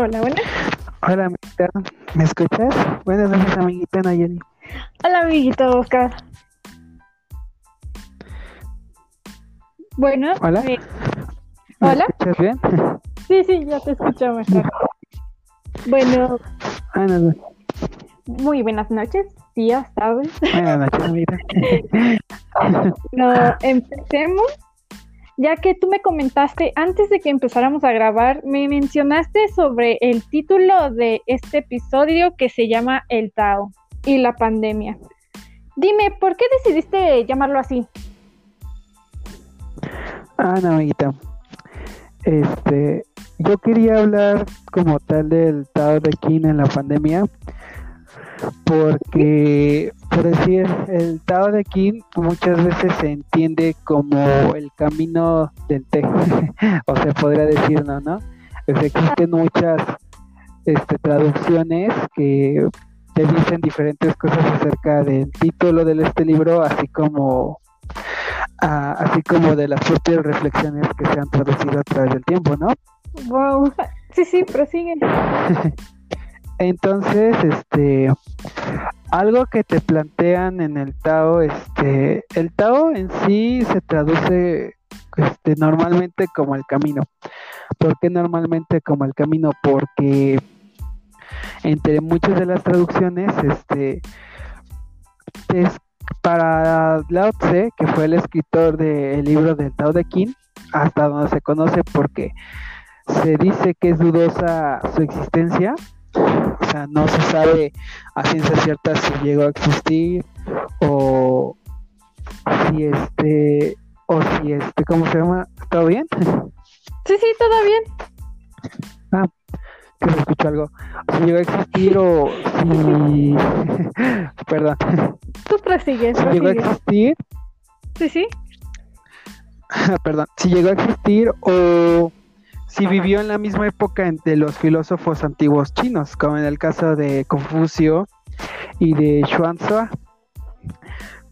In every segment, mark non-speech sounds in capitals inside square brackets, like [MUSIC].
Hola, buenas. Hola, amiguita. ¿Me escuchas? Buenas noches, amiguita Nayeli. Hola, amiguito Oscar. Bueno. Hola. eh, ¿Me Hola. escuchas bien? Sí, sí, ya te escucho mejor. Bueno, Buenas, muy buenas noches, días, tardes. buenas noches, amiguita. [LAUGHS] No, empecemos. Ya que tú me comentaste antes de que empezáramos a grabar, me mencionaste sobre el título de este episodio que se llama El Tao y la pandemia. Dime, ¿por qué decidiste llamarlo así? Ah, no, amiguita. Este, yo quería hablar como tal del Tao de Kin en la pandemia, porque, por decir, el Tao de Kin muchas veces se entiende como el camino del té, [LAUGHS] o se podría decir, ¿no? ¿no? Existen muchas este, traducciones que te dicen diferentes cosas acerca del título de este libro, así como ah, así como de las propias reflexiones que se han traducido a través del tiempo, ¿no? Wow. Sí, sí, prosigue. [LAUGHS] Entonces, este, algo que te plantean en el Tao, este, el Tao en sí se traduce, este, normalmente como el camino. ¿Por qué normalmente como el camino? Porque entre muchas de las traducciones, este, es para Lao Tse, que fue el escritor del libro del Tao de Qin, hasta donde se conoce porque se dice que es dudosa su existencia, o sea, no se sabe a ciencia cierta si llegó a existir o si este o si este, ¿cómo se llama? ¿Todo bien? Sí, sí, todo bien. Que se escuchó algo. Si llegó a existir o si [LAUGHS] perdón, Tú prosigue, si llegó a existir, Sí, sí. [LAUGHS] perdón, si llegó a existir o si vivió en la misma época entre los filósofos antiguos chinos, como en el caso de Confucio y de Xuanzua.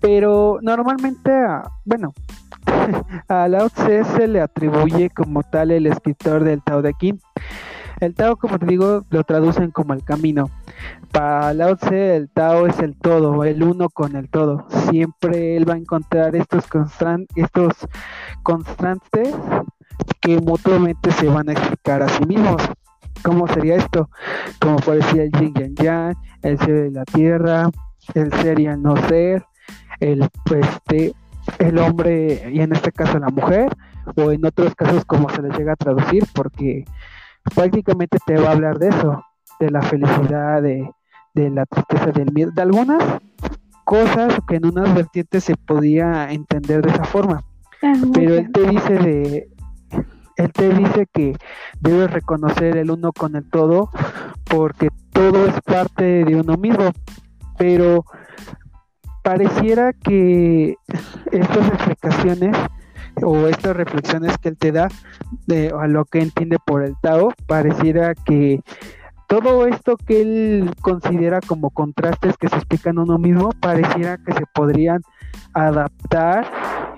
Pero normalmente, a- bueno, [LAUGHS] a Lao Tse se le atribuye como tal el escritor del Tao de Qin. El Tao, como te digo, lo traducen como el camino. Para Lao Tse, el Tao es el todo, el uno con el todo. Siempre él va a encontrar estos, constan- estos constantes que mutuamente se van a explicar a sí mismos. ¿Cómo sería esto? Como por decir el yin y el yang, el ser y la tierra, el ser y el no ser, el, pues, este, el hombre y en este caso la mujer, o en otros casos como se les llega a traducir, porque prácticamente te va a hablar de eso, de la felicidad, de, de la tristeza, del miedo, de algunas cosas que en unas vertientes se podía entender de esa forma pero él te dice de él te dice que debes reconocer el uno con el todo porque todo es parte de uno mismo pero pareciera que estas explicaciones o estas reflexiones que él te da de a lo que entiende por el Tao pareciera que todo esto que él considera como contrastes que se explican uno mismo pareciera que se podrían adaptar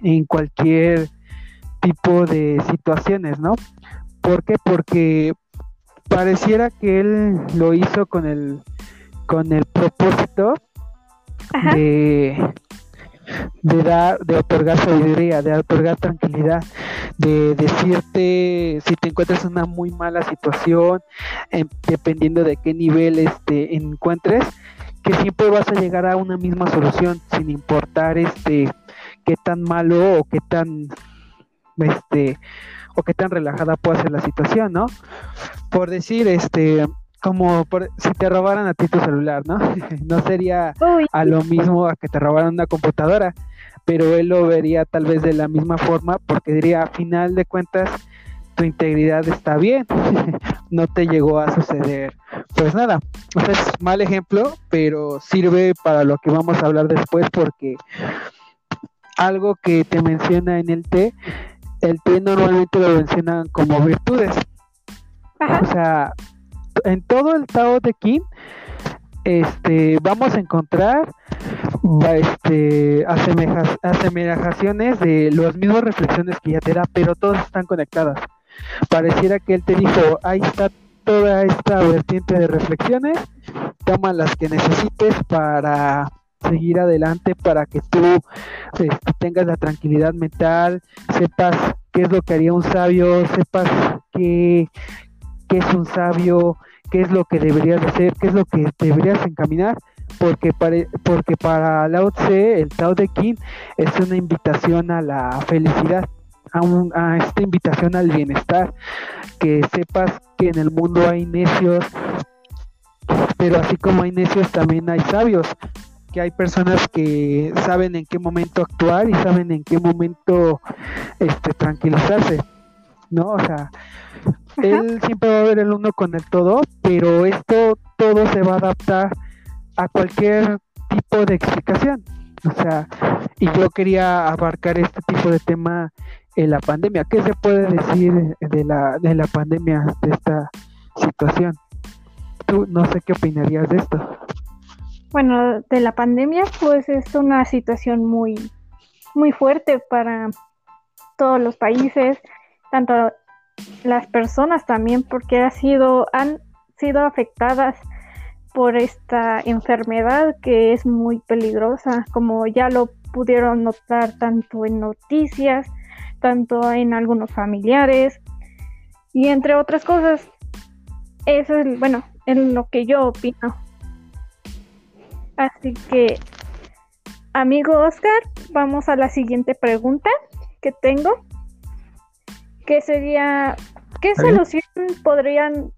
en cualquier tipo de situaciones, ¿no? ¿Por qué? Porque pareciera que él lo hizo con el con el propósito Ajá. de de dar, de otorgar sabiduría, de otorgar tranquilidad, de decirte si te encuentras en una muy mala situación, dependiendo de qué nivel este encuentres, que siempre vas a llegar a una misma solución, sin importar este qué tan malo o qué tan este o qué tan relajada pueda ser la situación, ¿no? Por decir, este, como por, si te robaran a ti tu celular, ¿no? [LAUGHS] no sería a lo mismo a que te robaran una computadora, pero él lo vería tal vez de la misma forma porque diría, a final de cuentas, tu integridad está bien, [LAUGHS] no te llegó a suceder. Pues nada, o sea, es mal ejemplo, pero sirve para lo que vamos a hablar después porque algo que te menciona en el té, el té normalmente lo mencionan como virtudes. ajá. O sea, en todo el Tao de Qin, este, vamos a encontrar este, asemejas- asemejaciones de las mismas reflexiones que ya te da, pero todas están conectadas. Pareciera que él te dijo, ahí está toda esta vertiente de reflexiones, toma las que necesites para seguir adelante, para que tú este, tengas la tranquilidad mental, sepas qué es lo que haría un sabio, sepas qué, qué es un sabio, qué es lo que deberías hacer, qué es lo que deberías encaminar, porque para, porque para Lao Tse, el Tao de King es una invitación a la felicidad, a, a esta invitación al bienestar, que sepas que en el mundo hay necios, pero así como hay necios también hay sabios, que hay personas que saben en qué momento actuar y saben en qué momento este tranquilizarse, ¿no? O sea, él siempre va a ver el uno con el todo, pero esto todo se va a adaptar a cualquier tipo de explicación. O sea, y yo quería abarcar este tipo de tema en la pandemia. ¿Qué se puede decir de la, de la pandemia, de esta situación? Tú no sé qué opinarías de esto. Bueno, de la pandemia, pues es una situación muy, muy fuerte para todos los países, tanto las personas también, porque ha sido, han sido afectadas por esta enfermedad que es muy peligrosa, como ya lo pudieron notar tanto en noticias, tanto en algunos familiares y entre otras cosas. Eso es, bueno, es lo que yo opino. Así que, amigo Oscar, vamos a la siguiente pregunta que tengo, que sería, ¿qué solución podrían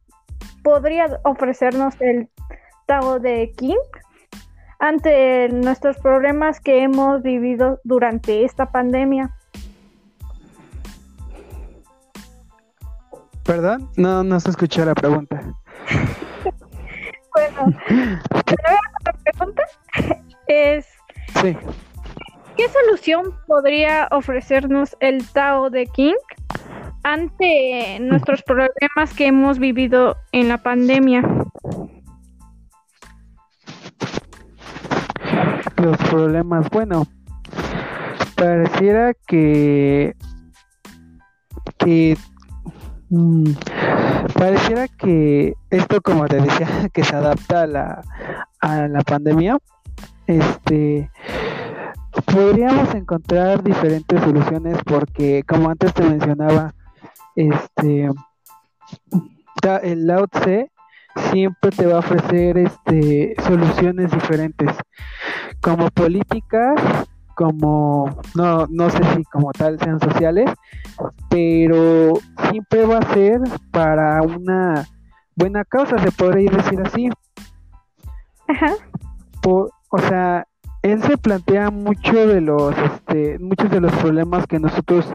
podría ofrecernos el Tao de King ante nuestros problemas que hemos vivido durante esta pandemia. Perdón, no, no se escuchó la pregunta. [LAUGHS] bueno, [LAUGHS] es sí. ¿qué solución podría ofrecernos el Tao de King ante nuestros problemas que hemos vivido en la pandemia? los problemas. Bueno, pareciera que que mm, pareciera que esto como te decía [LAUGHS] que se adapta a la a la pandemia este podríamos encontrar diferentes soluciones porque como antes te mencionaba este el Lao Tse siempre te va a ofrecer este soluciones diferentes como políticas como no no sé si como tal sean sociales pero siempre va a ser para una buena causa se podría decir así Ajá. O sea él se plantea mucho de los este muchos de los problemas que nosotros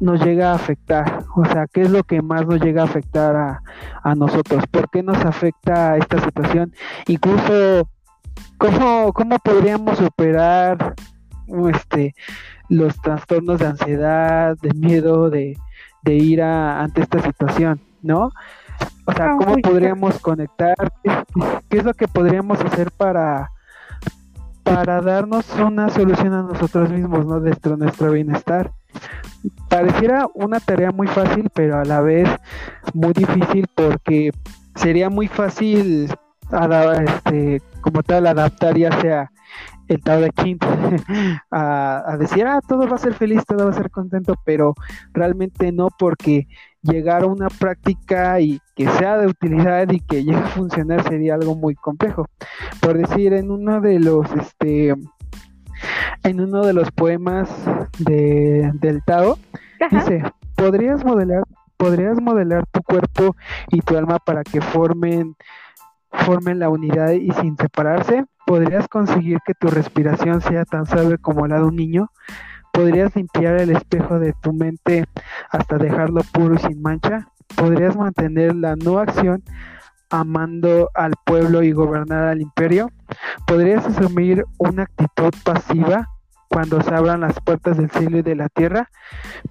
nos llega a afectar? O sea, ¿qué es lo que más nos llega a afectar a, a nosotros? ¿Por qué nos afecta esta situación? Incluso, ¿cómo, cómo podríamos superar este, los trastornos de ansiedad, de miedo, de, de ira ante esta situación? ¿No? O sea, ah, ¿cómo podríamos conectar? ¿Qué, es lo que podríamos hacer para para darnos una solución a nosotros mismos, ¿no? De nuestro bienestar pareciera una tarea muy fácil, pero a la vez muy difícil porque sería muy fácil este, como tal adaptar ya sea el Tao de King [LAUGHS] a, decir, ah, todo va a ser feliz, todo va a ser contento, pero realmente no porque llegar a una práctica y que sea de utilidad y que llegue a funcionar sería algo muy complejo. Por decir, en uno de los, este, en uno de los poemas de, del Tao, dice, podrías modelar, podrías modelar tu cuerpo y tu alma para que formen, formen la unidad y sin separarse, podrías conseguir que tu respiración sea tan suave como la de un niño, podrías limpiar el espejo de tu mente hasta dejarlo puro y sin mancha, podrías mantener la no acción amando al pueblo y gobernar al imperio? ¿Podrías asumir una actitud pasiva cuando se abran las puertas del cielo y de la tierra?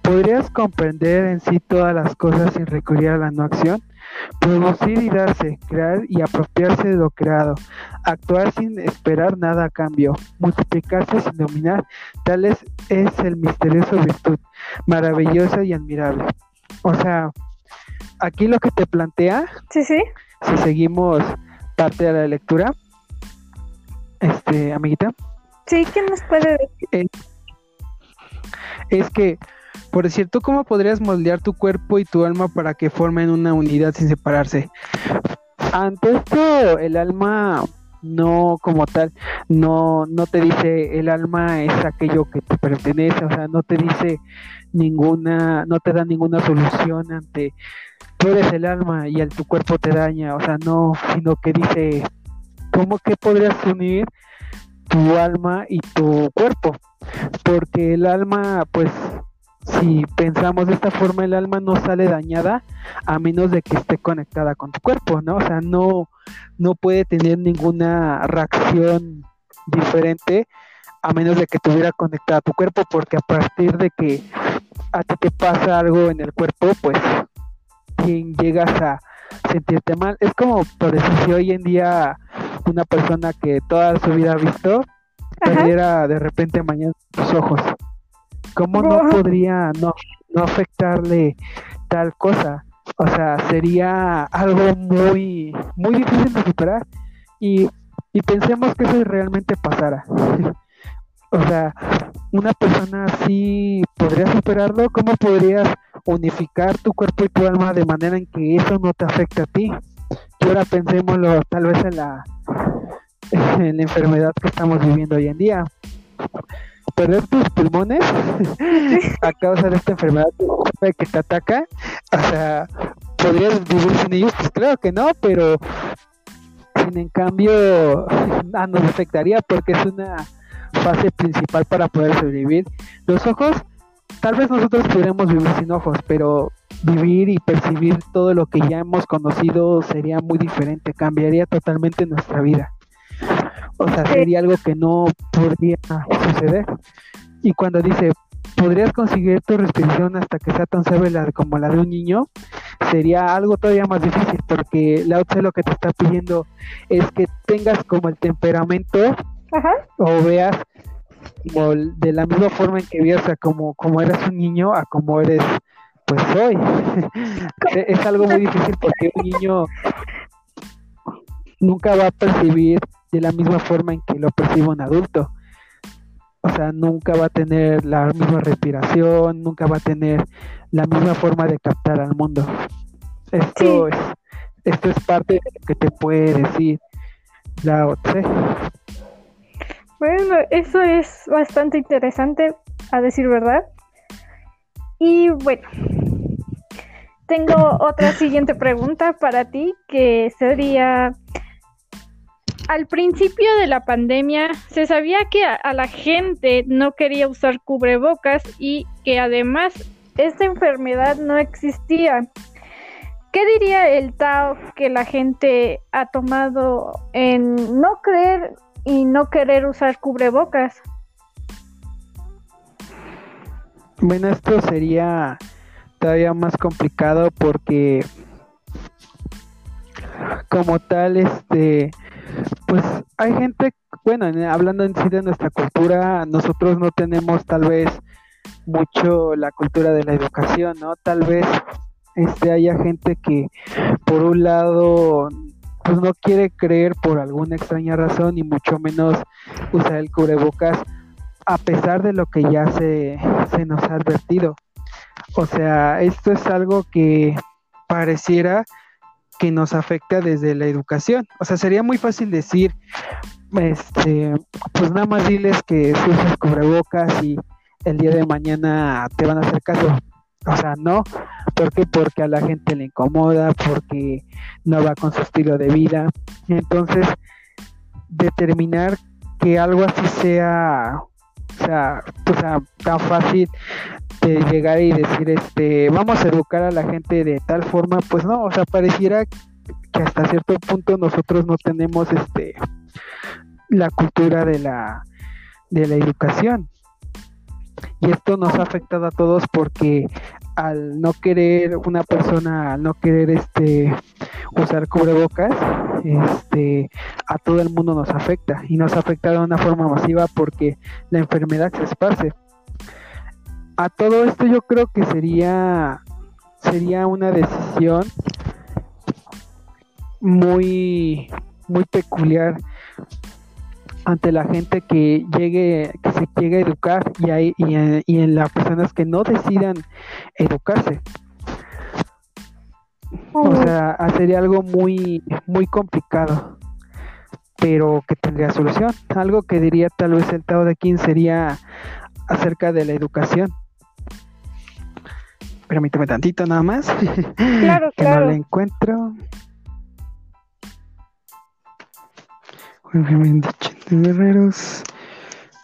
¿Podrías comprender en sí todas las cosas sin recurrir a la no acción? Producir y darse, crear y apropiarse de lo creado, actuar sin esperar nada a cambio, multiplicarse sin dominar, tal es, es el misterioso virtud, maravillosa y admirable. O sea, aquí lo que te plantea, sí, sí. si seguimos parte de la lectura, este, amiguita. Sí, ¿qué nos puede decir? es que, por decir, ¿tú cómo podrías moldear tu cuerpo y tu alma para que formen una unidad sin separarse? Ante esto, el alma no como tal, no, no te dice el alma es aquello que te pertenece, o sea, no te dice ninguna, no te da ninguna solución ante tú eres el alma y el, tu cuerpo te daña, o sea, no, sino que dice, ¿cómo que podrías unir tu alma y tu cuerpo? Porque el alma, pues, si pensamos de esta forma, el alma no sale dañada a menos de que esté conectada con tu cuerpo, ¿no? O sea, no, no puede tener ninguna reacción diferente a menos de que estuviera conectada a tu cuerpo, porque a partir de que a ti te pasa algo en el cuerpo, pues quien llegas a sentirte mal. Es como, por decir, si hoy en día una persona que toda su vida ha visto, perdiera de repente mañana sus ojos. ¿Cómo no podría no, no afectarle tal cosa? O sea, sería algo muy, muy difícil de superar. Y, y pensemos que eso realmente pasara. [LAUGHS] o sea, una persona así podría superarlo. ¿Cómo podrías unificar tu cuerpo y tu alma de manera en que eso no te afecte a ti? Y ahora pensémoslo tal vez en la, [LAUGHS] en la enfermedad que estamos viviendo hoy en día perder tus pulmones [LAUGHS] a causa de esta enfermedad que te ataca, o sea, ¿podrías vivir sin ellos? Pues claro que no, pero sin en cambio [LAUGHS] ah, nos afectaría porque es una fase principal para poder sobrevivir. Los ojos, tal vez nosotros pudiéramos vivir sin ojos, pero vivir y percibir todo lo que ya hemos conocido sería muy diferente, cambiaría totalmente nuestra vida. O sea, sería algo que no podría suceder. Y cuando dice, podrías conseguir tu respiración hasta que sea tan severa como la de un niño, sería algo todavía más difícil, porque la otra lo que te está pidiendo es que tengas como el temperamento o veas como de la misma forma en que veas como, como eres un niño a como eres pues hoy. [LAUGHS] es algo muy difícil porque un niño nunca va a percibir de la misma forma en que lo percibe un adulto. O sea, nunca va a tener la misma respiración, nunca va a tener la misma forma de captar al mundo. Esto, es, esto es parte de lo que te puede decir la OTC. Bueno, eso es bastante interesante, a decir verdad. Y bueno, tengo otra siguiente pregunta para ti, que sería, al principio de la pandemia se sabía que a, la gente no quería usar cubrebocas y que además esta enfermedad no existía. ¿Qué diría el Tao que la gente ha tomado en no creer y no querer usar cubrebocas? Bueno, esto sería todavía más complicado porque como tal este pues hay gente, bueno, hablando en sí de nuestra cultura, nosotros no tenemos tal vez mucho la cultura de la educación, ¿no? Tal vez este haya gente que por un lado pues no quiere creer por alguna extraña razón y mucho menos usar el cubrebocas a pesar de lo que ya se, se nos ha advertido. O sea, esto es algo que pareciera que nos afecta desde la educación. O sea, sería muy fácil decir, este, pues nada más diles que uses cubrebocas y el día de mañana te van a hacer caso. O sea, no. ¿Por? Porque a la gente le incomoda, porque no va con su estilo de vida. Entonces, determinar que algo así sea, o sea, o sea tan fácil de llegar y decir, este, vamos a educar a la gente de tal forma, pues no, o sea, pareciera que hasta cierto punto nosotros no tenemos, este, la cultura de la, de la educación. Y esto nos ha afectado a todos porque al no querer una persona, al no querer este usar cubrebocas, este a todo el mundo nos afecta y nos afecta de una forma masiva porque la enfermedad se esparce. A todo esto yo creo que sería sería una decisión muy, muy peculiar ante la gente que llegue, que se llegue a educar y, hay, y, en, y en las personas que no decidan educarse. O sea, sería algo muy, muy complicado, pero que tendría solución. Algo que diría tal vez el Tao de King sería acerca de la educación. Permíteme tantito nada más. Claro, [LAUGHS] que claro. no le encuentro. Guerreros.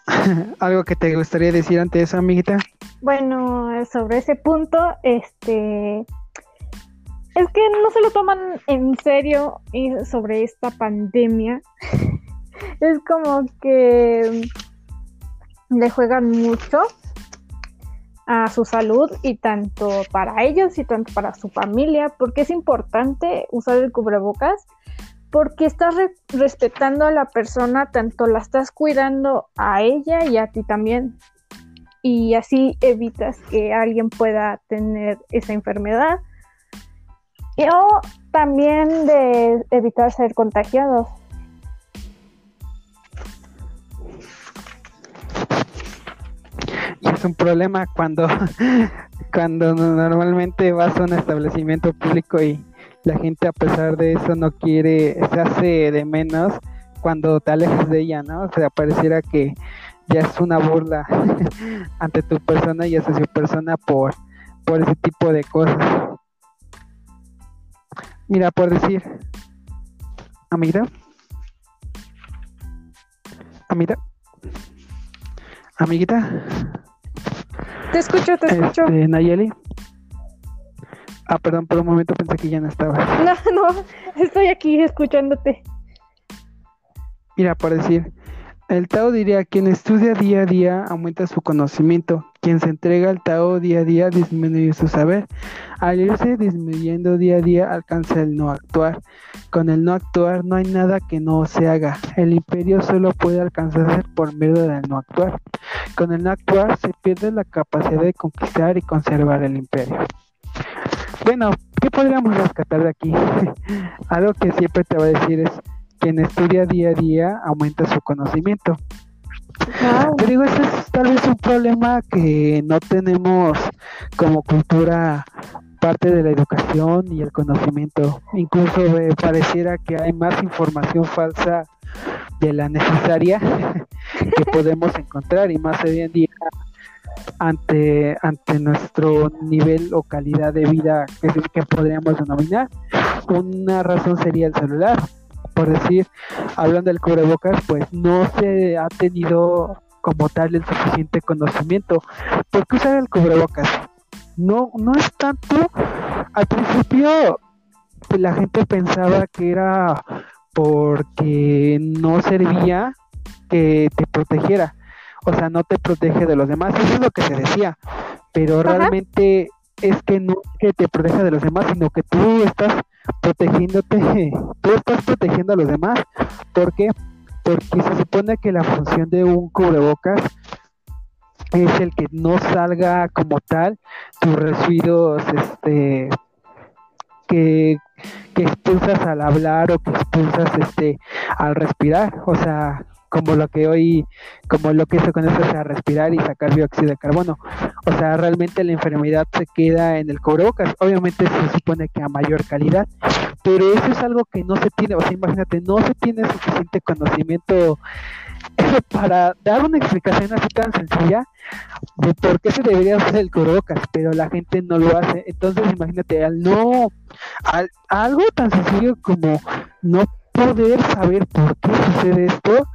[LAUGHS] Algo que te gustaría decir ante eso, amiguita. Bueno, sobre ese punto, este es que no se lo toman en serio sobre esta pandemia. [LAUGHS] es como que le juegan mucho a su salud y tanto para ellos y tanto para su familia, porque es importante usar el cubrebocas, porque estás re respetando a la persona, tanto la estás cuidando a ella y a ti también. Y así evitas que alguien pueda tener esa enfermedad. O también de evitar ser contagiados. Y es un problema cuando, [LAUGHS] cuando normalmente vas a un establecimiento público y la gente a pesar de eso no quiere, se hace de menos cuando te alejas de ella, ¿no? O sea, pareciera que ya es una burla [LAUGHS] ante tu persona y hacia su persona por, por ese tipo de cosas. Mira, por decir, amiguita, amiguita, amiguita, Te escucho, te escucho. este, Nayeli. Ah, perdón, por un momento pensé que ya no estaba. [LAUGHS] No, no, estoy aquí escuchándote. Mira, por decir, el Tao diría, quien estudia día a día aumenta su conocimiento, quien se entrega al Tao día a día disminuye su saber, al irse disminuyendo día a día alcanza el no actuar, con el no actuar no hay nada que no se haga, el imperio solo puede alcanzarse por medio del no actuar, con el no actuar se pierde la capacidad de conquistar y conservar el imperio. Bueno, ¿qué podríamos rescatar de aquí? [LAUGHS] Algo que siempre te va a decir es, quien estudia día a día aumenta su conocimiento. Wow. Te digo, ese es tal vez un problema que no tenemos como cultura parte de la educación y el conocimiento. Incluso eh, pareciera que hay más información falsa de la necesaria [LAUGHS] que podemos encontrar y más hoy en día ante, ante nuestro nivel o calidad de vida que, que podríamos denominar. Una razón sería el celular por decir, hablando del cubrebocas, pues no se ha tenido como tal el suficiente conocimiento. ¿Por qué usar el cubrebocas? No, no es tanto. Al principio, pues, la gente pensaba que era porque no servía que te protegiera. O sea, no te protege de los demás. Eso es lo que se decía. Pero Ajá. realmente es que no que te proteja de los demás, sino que tú estás protegiéndote, [LAUGHS] tú estás protegiendo a los demás. ¿Por qué? Porque se supone que la función de un cubrebocas es el que no salga como tal tus residuos este que, que expulsas al hablar o que expulsas este al respirar, o sea, como lo que hoy, como lo que hizo con eso, o sea, respirar y sacar dióxido de carbono. O sea, realmente la enfermedad se queda en el cubrebocas. Obviamente se supone que a mayor calidad, pero eso es algo que no se tiene, o sea, imagínate, no se tiene suficiente conocimiento para dar una explicación así tan sencilla de por qué se debería usar el cubrebocas, pero la gente no lo hace. Entonces, imagínate, al no, al, algo tan sencillo como no poder saber por qué sucede esto,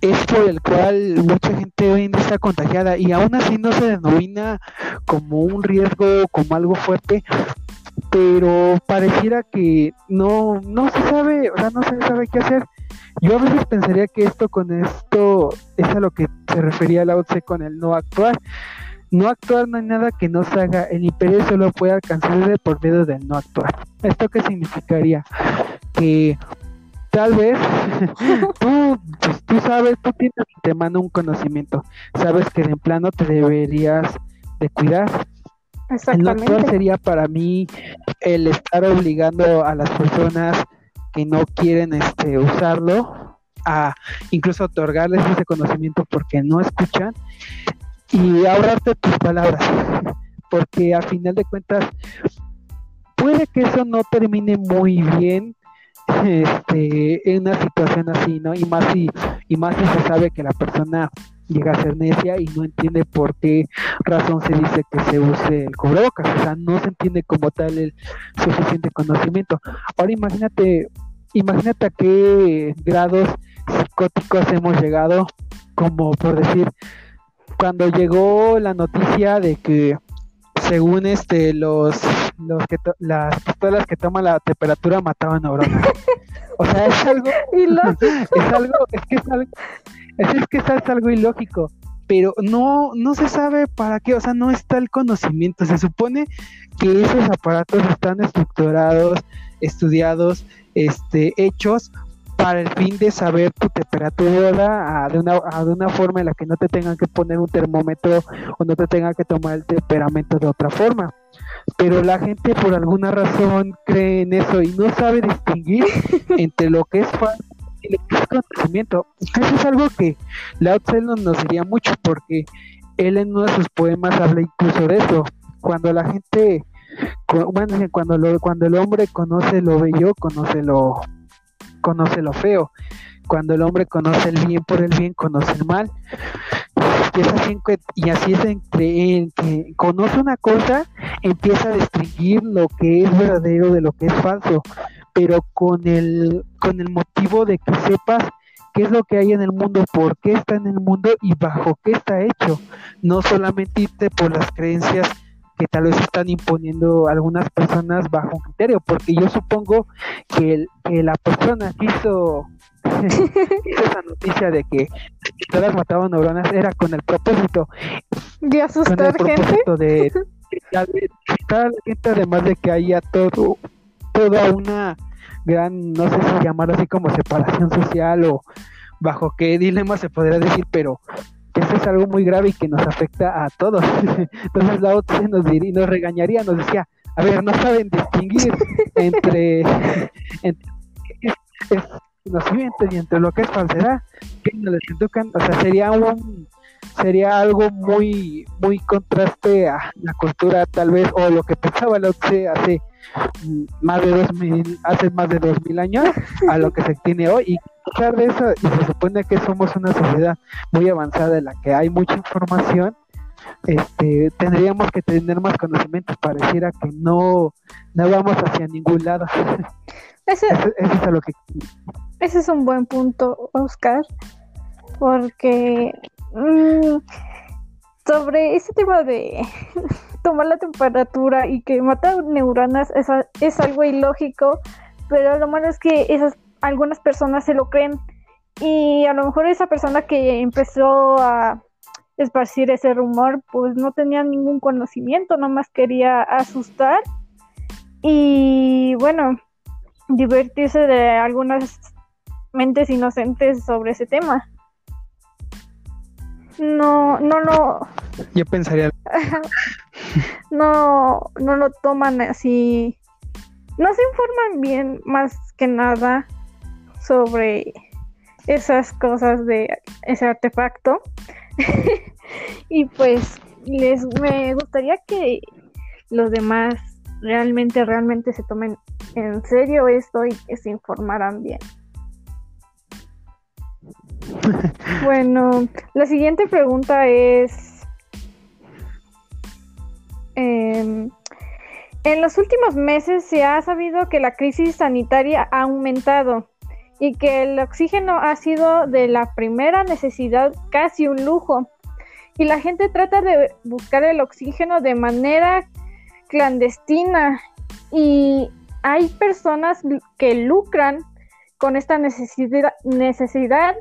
es por el cual mucha gente hoy en día está contagiada y aún así no se denomina como un riesgo, como algo fuerte, pero pareciera que no, no se sabe, o sea, no se sabe qué hacer. Yo a veces pensaría que esto con esto es a lo que se refería Lao Tse con el no actuar. No actuar no hay nada que no se haga. El imperio solo puede alcanzarse por medio del no actuar. ¿Esto qué significaría? Que tal vez [LAUGHS] tú, pues, tú sabes, tú tienes te manda un conocimiento. Sabes que de en plano te deberías de cuidar. El no sería para mí el estar obligando a las personas que no quieren este usarlo a incluso otorgarles ese conocimiento porque no escuchan y ahorrarte tus palabras porque a final de cuentas puede que eso no termine muy bien este, en una situación así, ¿no? Y más si, y más si se sabe que la persona llega a ser necia y no entiende por qué razón se dice que se use el cubrebocas, o sea, no se entiende como tal el suficiente conocimiento. Ahora imagínate, imagínate a qué grados psicóticos hemos llegado, como por decir, cuando llegó la noticia de que según este los los que las pistolas que toman la temperatura mataban neuronas. O sea, es algo [LAUGHS] [LAUGHS] es algo es que es algo es, que es algo ilógico, pero no no se sabe para qué, o sea, no está el conocimiento, se supone que esos aparatos están estructurados, estudiados, este hechos para el fin de saber tu temperatura de, una, de una forma en la que no te tengan que poner un termómetro o no te tengan que tomar el temperamento de otra forma. Pero la gente por alguna razón cree en eso y no sabe distinguir [LAUGHS] entre lo que es falso y lo que es conocimiento. Eso es algo que Lao Tse nos diría mucho porque él en uno de sus poemas habla incluso de eso. Cuando la gente, bueno, cuando, lo, cuando el hombre conoce lo bello, conoce lo conoce lo feo. Cuando el hombre conoce el bien por el bien, conoce el mal. Y, así, es entre que conoce una cosa, empieza a distinguir lo que es verdadero de lo que es falso, pero con el, con el motivo de que sepas qué es lo que hay en el mundo, por qué está en el mundo y bajo qué está hecho. No solamente irte por las creencias que tal vez están imponiendo algunas personas bajo un criterio, porque yo supongo que, la persona que [LAUGHS] hizo, esa noticia de que todas mataban neuronas era con el propósito. De asustar con el propósito de, [LAUGHS] gente además de que haya todo toda una gran no sé si llamar así como separación social o bajo qué dilema se podría decir pero eso es algo muy grave y que nos afecta a todos. [LAUGHS] Entonces la otra nos, diría, nos regañaría, nos decía, a ver, no saben distinguir entre, [LAUGHS] entre es, conocimiento y entre lo que es falsedad, que no les educan, o sea, sería un sería algo muy muy contraste a la cultura tal vez o lo que pensaba la OCDE hace más de dos mil hace más de dos mil años a lo que se tiene hoy. Y a de eso y se supone que somos una sociedad muy avanzada en la que hay mucha información este tendríamos que tener más conocimientos. Pareciera que no no vamos hacia ningún lado. Ese, es lo que ese es un buen punto Oscar porque mm, sobre ese tema de [LAUGHS] tomar la temperatura y que mata neuronas es, es algo ilógico, pero lo malo es que esas algunas personas se lo creen y a lo mejor esa persona que empezó a esparcir ese rumor pues no tenía ningún conocimiento, nomás quería asustar y bueno, divertirse de algunas mentes inocentes sobre ese tema. No, no lo. Yo pensaría. [LAUGHS] no, no lo toman así. No se informan bien, más que nada, sobre esas cosas de ese artefacto. [LAUGHS] y pues les me gustaría que los demás realmente, realmente se tomen en serio esto y que se informaran bien. Bueno, la siguiente pregunta es, em, en los últimos meses se ha sabido que la crisis sanitaria ha aumentado y que el oxígeno ha sido de la primera necesidad casi un lujo. Y la gente trata de buscar el oxígeno de manera clandestina y hay personas que lucran con esta necesidad, necesidad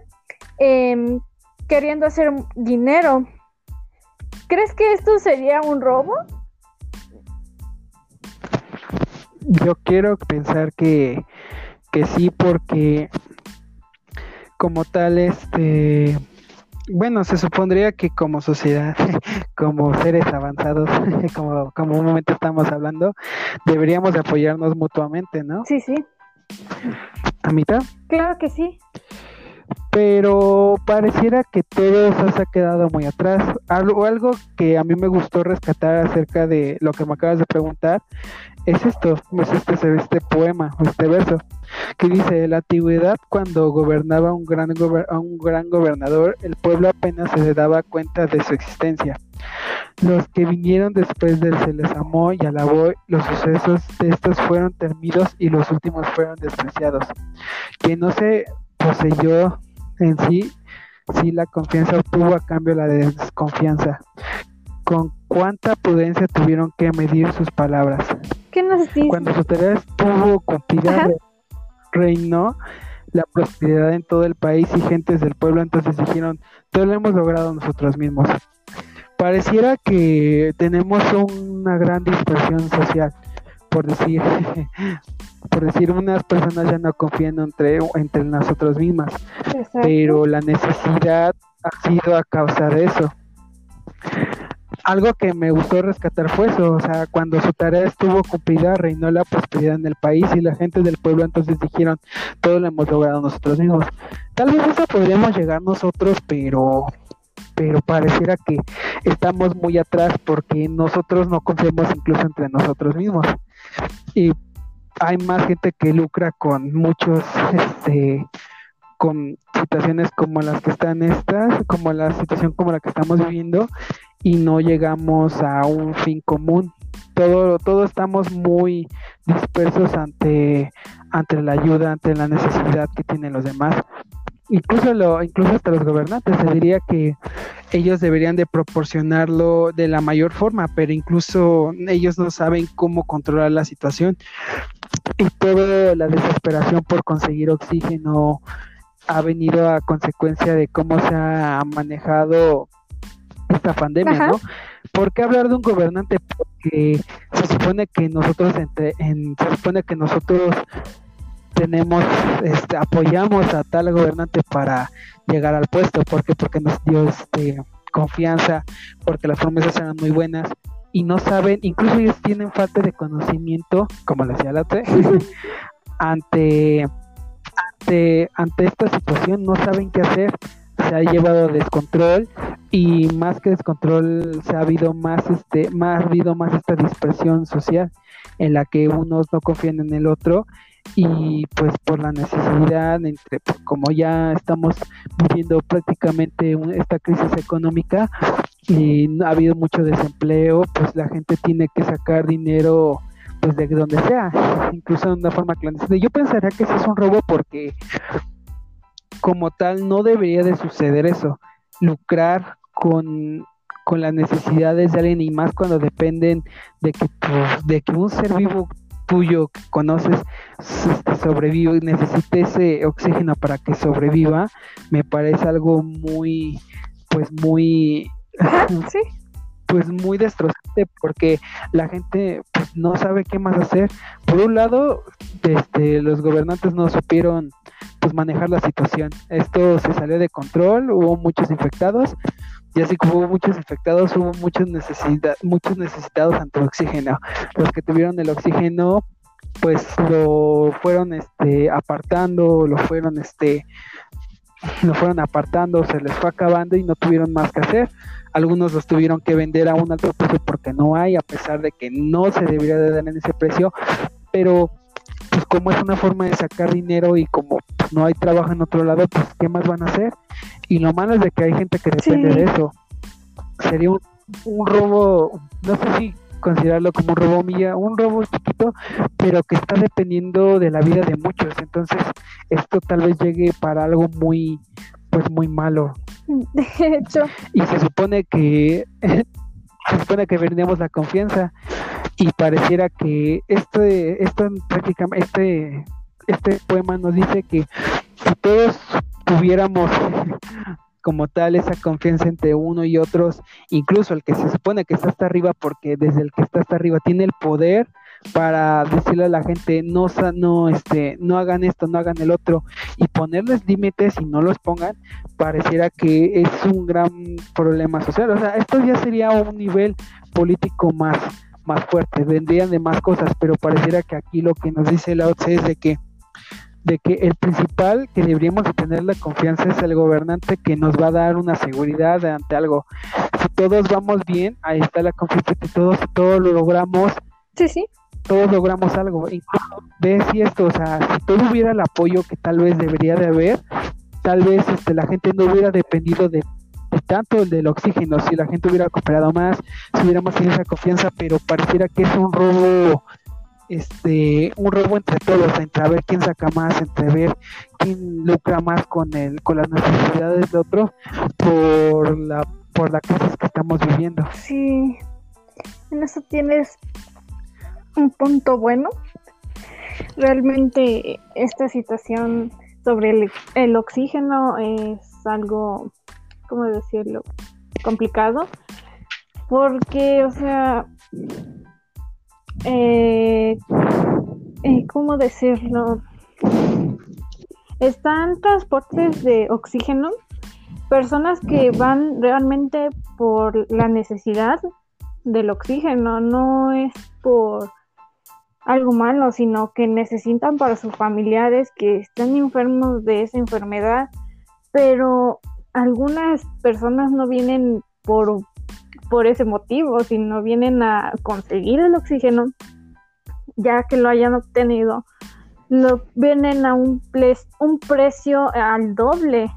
Em, queriendo hacer dinero. ¿Crees que esto sería un robo? Yo quiero pensar que, que sí, porque como tal, este Bueno, se supondría que como sociedad, [LAUGHS] como seres avanzados, [LAUGHS] como, como un momento estamos hablando, deberíamos apoyarnos mutuamente, ¿no? Sí, sí. ¿A mitad? Claro que sí pero pareciera que todo se ha quedado muy atrás. Algo, algo que a mí me gustó rescatar acerca de lo que me acabas de preguntar es esto, es este, este poema, este verso, que dice, la antigüedad cuando gobernaba un gran, un gran gobernador, el pueblo apenas se daba cuenta de su existencia. Los que vinieron después de él se les amó y alabó, los sucesos de estos fueron temidos y los últimos fueron despreciados. Que no se poseyó en sí, sí la confianza obtuvo a cambio la desconfianza. Con cuánta prudencia tuvieron que medir sus palabras. ¿Qué nos dice? Cuando su tarea estuvo cumplida, reinó la prosperidad en todo el país y gentes del pueblo entonces dijeron, todo lo hemos logrado nosotros mismos. Pareciera que tenemos una gran dispersión social por decir, [LAUGHS] por decir, unas personas ya no confían entre, entre nosotros mismas, pero la necesidad ha sido a causa de eso. Algo que me gustó rescatar fue eso, o sea, cuando su tarea estuvo cumplida, reinó la prosperidad en el país y la gente del pueblo entonces dijeron, todo lo hemos logrado nosotros mismos. Tal vez eso podríamos llegar nosotros, pero pero pareciera que estamos muy atrás porque nosotros no confiamos incluso entre nosotros mismos y hay más gente que lucra con muchos, este, con situaciones como las que están estas, como la situación como la que estamos viviendo y no llegamos a un fin común. Todo, todo estamos muy dispersos ante, ante la ayuda, ante la necesidad que tienen los demás incluso lo, incluso hasta los gobernantes, se diría que ellos deberían de proporcionarlo de la mayor forma, pero incluso ellos no saben cómo controlar la situación. Y toda la desesperación por conseguir oxígeno ha venido a consecuencia de cómo se ha manejado esta pandemia, ¿no? ¿Por qué hablar de un gobernante? Porque se supone que nosotros entre, en, se supone que nosotros tenemos, este, apoyamos a tal gobernante para llegar al puesto, porque porque nos dio este confianza, porque las promesas eran muy buenas y no saben, incluso ellos tienen falta de conocimiento, como le decía la otra, [LAUGHS] ante, ante, ante esta situación. No saben qué hacer, se ha llevado descontrol y más que descontrol se ha habido más este más ha habido más esta dispersión social en la que unos no confían en el otro y pues por la necesidad entre pues, como ya estamos viviendo prácticamente esta crisis económica y ha habido mucho desempleo pues la gente tiene que sacar dinero pues de donde sea incluso de una forma clandestina. Yo pensaría que eso es un robo porque como tal no debería de suceder eso lucrar con con las necesidades de alguien y más cuando dependen de que pues, de que un ser vivo tuyo que conoces este, sobrevive y necesite ese oxígeno para que sobreviva, me parece algo muy, pues muy, [LAUGHS] pues muy destrozante porque la gente pues, no sabe qué más hacer. Por un lado, este, los gobernantes no supieron pues manejar la situación. Esto se salió de control, hubo muchos infectados y así como hubo muchos infectados, hubo muchos, necesidad, muchos necesitados ante el oxígeno. Los que tuvieron el oxígeno, pues lo fueron este, apartando, lo fueron, este, lo fueron apartando, se les fue acabando y no tuvieron más que hacer. Algunos los tuvieron que vender a un alto precio porque no hay, a pesar de que no se debería de dar en ese precio, pero como es una forma de sacar dinero y como no hay trabajo en otro lado, pues ¿qué más van a hacer? Y lo malo es de que hay gente que depende de eso. Sería un, un, robo, no sé si considerarlo como un robo mía, un robo chiquito, pero que está dependiendo de la vida de muchos. Entonces, esto tal vez llegue para algo muy, pues muy malo. [LAUGHS] De hecho. Y se supone que se supone que vendemos la confianza y pareciera que este, esto prácticamente, este, este poema nos dice que si todos tuviéramos [LAUGHS] como tal esa confianza entre uno y otros, incluso el que se supone que está hasta arriba, porque desde el que está hasta arriba tiene el poder para decirle a la gente no no este no hagan esto no hagan el otro y ponerles límites y no los pongan pareciera que es un gran problema social o sea esto ya sería un nivel político más más fuerte vendrían de más cosas pero pareciera que aquí lo que nos dice la OCE es de que de que el principal que deberíamos de tener la confianza es el gobernante que nos va a dar una seguridad ante algo. Si todos vamos bien, ahí está la confianza que todos, todos lo logramos. Sí, sí. Todos logramos algo. Incluso ve si esto, o sea, si todo hubiera el apoyo que tal vez debería de haber, tal vez este, la gente no hubiera dependido de, de tanto del oxígeno, si la gente hubiera cooperado más, si hubiéramos tenido esa confianza, pero pareciera que es un robo este un robo entre todos, entre ver quién saca más, entre ver quién lucra más con el, con las necesidades de otro por la por la crisis que estamos viviendo. Sí, en eso tienes un punto bueno. Realmente esta situación sobre el, oxígeno es algo, ¿cómo decirlo? complicado porque, o sea, eh, eh, ¿cómo decirlo? Están transportes de oxígeno, personas que van realmente por la necesidad del oxígeno, no es por algo malo, sino que necesitan para sus familiares que están enfermos de esa enfermedad, pero algunas personas no vienen por por ese motivo, si no vienen a conseguir el oxígeno, ya que lo hayan obtenido, lo vienen a un, un precio al doble.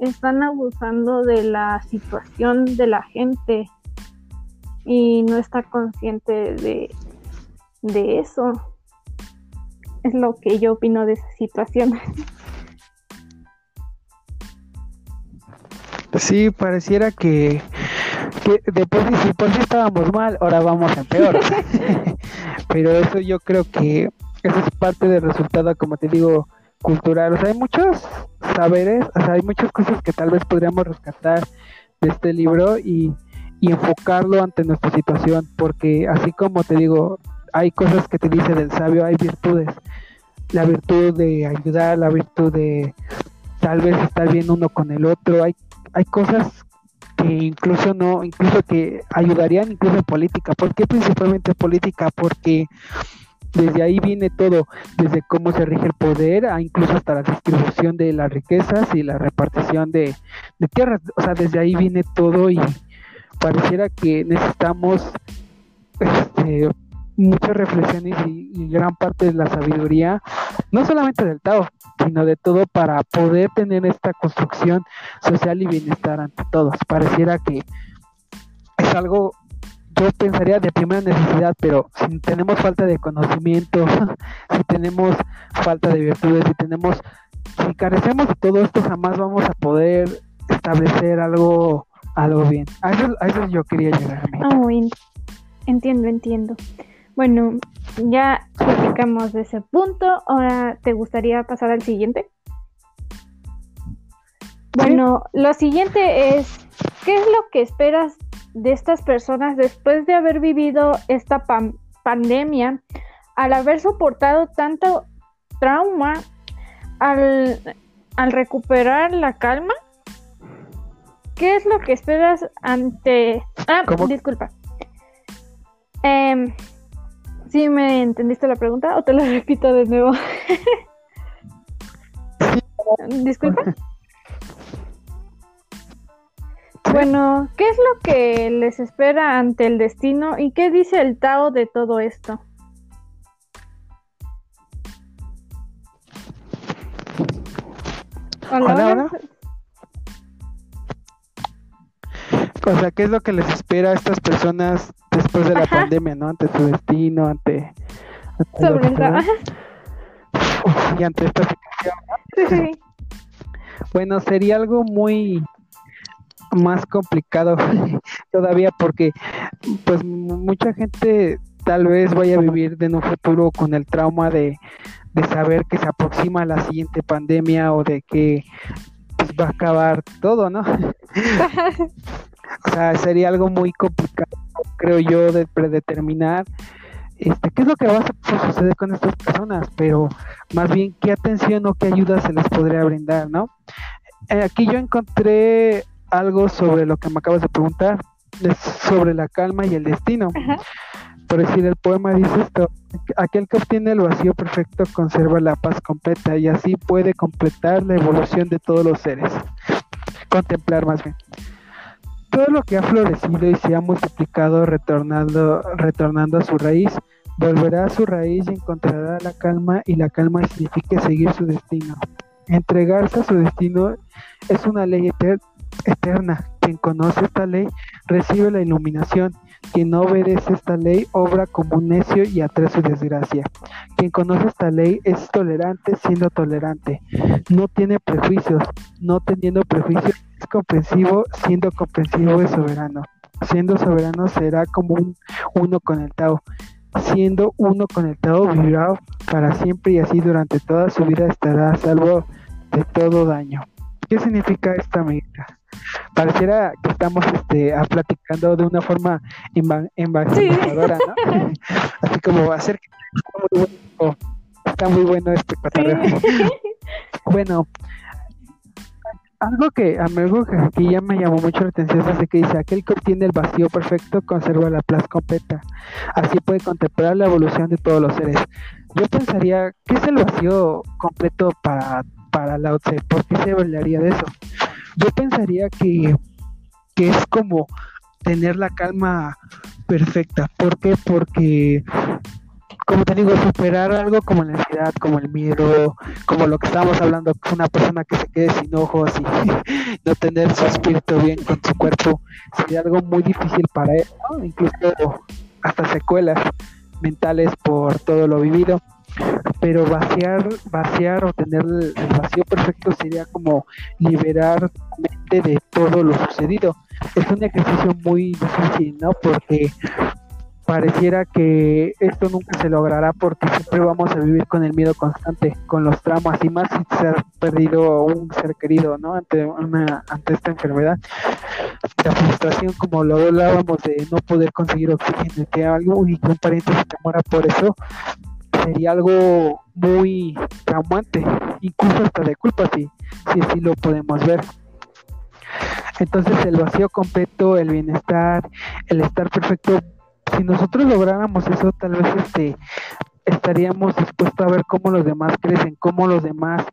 Están abusando de la situación de la gente y no está consciente de, de eso. Es lo que yo opino de esa situación. Sí, pareciera que que después si por si estábamos mal, ahora vamos a peor. [LAUGHS] Pero eso yo creo que eso es parte del resultado, como te digo, cultural. O sea, hay muchos saberes, o sea, hay muchas cosas que tal vez podríamos rescatar de este libro y, y enfocarlo ante nuestra situación, porque así como te digo, hay cosas que te dice del sabio, hay virtudes. La virtud de ayudar, la virtud de tal vez estar bien uno con el otro, hay, hay cosas que incluso no, incluso que ayudarían incluso política. ¿Por qué principalmente política? Porque desde ahí viene todo, desde cómo se rige el poder, a incluso hasta la distribución de las riquezas y la repartición de, de tierras. O sea, desde ahí viene todo y pareciera que necesitamos este, muchas reflexiones y, gran parte de la sabiduría, no solamente del Tao, sino de todo para poder tener esta construcción social y bienestar ante todos. Pareciera que es algo, yo pensaría de primera necesidad, pero si tenemos falta de conocimiento, [LAUGHS] si tenemos falta de virtudes, si tenemos, si carecemos de todo esto, jamás vamos a poder establecer algo algo bien. A eso, a eso yo quería llegar. Ah, entiendo, entiendo. Bueno, ya platicamos de ese punto. Ahora, ¿te gustaría pasar al siguiente? Bueno, lo siguiente es, ¿qué es lo que esperas de estas personas después de haber vivido esta pandemia, al haber soportado tanto trauma, al, al recuperar la calma? ¿Qué es lo que esperas ante... Ah, disculpa. Eh, ¿Sí me entendiste la pregunta o te la [LAUGHS] repito de nuevo? [LAUGHS] Disculpa. Bueno, ¿qué es lo que les espera ante el destino y qué dice el Tao de todo esto? Hola, O sea, ¿qué es lo que les espera a estas personas después de la pandemia, ¿no? Ante su destino, ante... Sobre el Y ante esta situación. Bueno, sería algo muy más complicado [LAUGHS] todavía porque pues mucha gente tal vez vaya a vivir en un futuro con el trauma de, de saber que se aproxima la siguiente pandemia o de que pues, va a acabar todo, ¿no? O sea, sería algo muy complicado creo yo, de predeterminar este, qué es lo que va a suceder con estas personas, pero más bien qué atención o qué ayuda se les podría brindar, ¿no? Eh, aquí yo encontré algo sobre lo que me acabas de preguntar, sobre la calma y el destino. Por decir, el poema dice esto, aquel que obtiene el vacío perfecto conserva la paz completa y así puede completar la evolución de todos los seres. Contemplar más bien. Todo lo que ha florecido y se ha multiplicado retornando, retornando a su raíz, volverá a su raíz y encontrará la calma y la calma significa seguir su destino. Entregarse a su destino es una ley eterna. Quien conoce esta ley recibe la iluminación. Quien no obedece esta ley obra como un necio y atrae su desgracia. Quien conoce esta ley es tolerante siendo tolerante. No tiene prejuicios. No teniendo prejuicios es comprensivo siendo comprensivo es soberano. Siendo soberano será como un uno con el Tao siendo uno con el Tao vivirá para siempre y así durante toda su vida estará a salvo de todo daño. ¿Qué significa esta medida? Pareciera que estamos este, platicando de una forma evangelizadora, ¿no? [LAUGHS] Así como hacer que está muy bueno este patrón. [LAUGHS] bueno, algo que algo que aquí ya me llamó mucho la atención es que dice aquel que obtiene el vacío perfecto conserva la plaza completa así puede contemplar la evolución de todos los seres yo pensaría ¿qué es el vacío completo para para la Tse ¿por qué se hablaría de eso? Yo pensaría que que es como tener la calma perfecta ¿por qué? porque como te digo, superar algo como la ansiedad, como el miedo, como lo que estábamos hablando, una persona que se quede sin ojos y [LAUGHS] no tener su espíritu bien con su cuerpo, sería algo muy difícil para él, incluso hasta secuelas mentales por todo lo vivido. Pero vaciar, vaciar o tener el vacío perfecto sería como liberar mente de todo lo sucedido. Es un ejercicio muy difícil, ¿no? Porque pareciera que esto nunca se logrará porque siempre vamos a vivir con el miedo constante, con los traumas y más si se ha perdido un ser querido, ¿no? Ante una, ante esta enfermedad, la frustración, como lo hablábamos de no poder conseguir oxígeno, que algo y que un pariente se te muera por eso, sería algo muy traumante, incluso hasta de culpa, si, si así lo podemos ver. Entonces el vacío completo, el bienestar, el estar perfecto si nosotros lográramos eso, tal vez este estaríamos dispuestos a ver cómo los demás crecen, cómo los demás,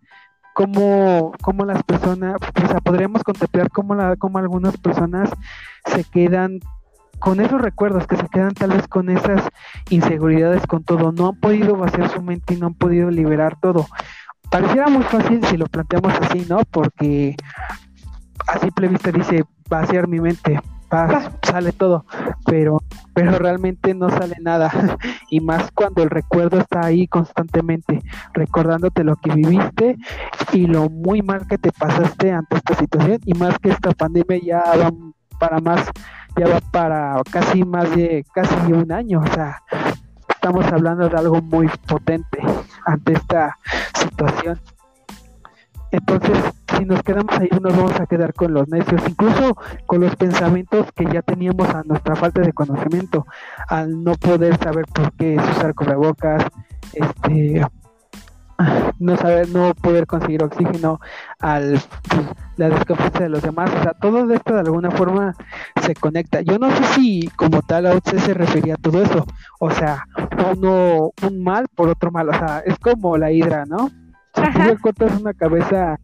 cómo, cómo las personas, o sea, podríamos contemplar cómo, la, cómo algunas personas se quedan con esos recuerdos, que se quedan tal vez con esas inseguridades, con todo, no han podido vaciar su mente y no han podido liberar todo. Pareciera muy fácil si lo planteamos así, ¿no? Porque a simple vista dice vaciar mi mente, sale todo, pero, pero realmente no sale nada. [LAUGHS] y más cuando el recuerdo está ahí constantemente, recordándote lo que viviste y lo muy mal que te pasaste ante esta situación. Y más que esta pandemia ya va para más, ya va para casi más de casi un año. O sea, estamos hablando de algo muy potente ante esta situación. Entonces, si nos quedamos ahí, nos vamos a quedar con los necios, incluso con los pensamientos que ya teníamos a nuestra falta de conocimiento, al no poder saber por qué usar cubrebocas, este no saber, no poder conseguir oxígeno, al pues, la desconfianza de los demás, o sea, todo esto de alguna forma se conecta. Yo no sé si como tal usted se refería a todo eso, o sea, uno un mal por otro mal, o sea, es como la hidra, ¿no? Si tú le cortas una cabeza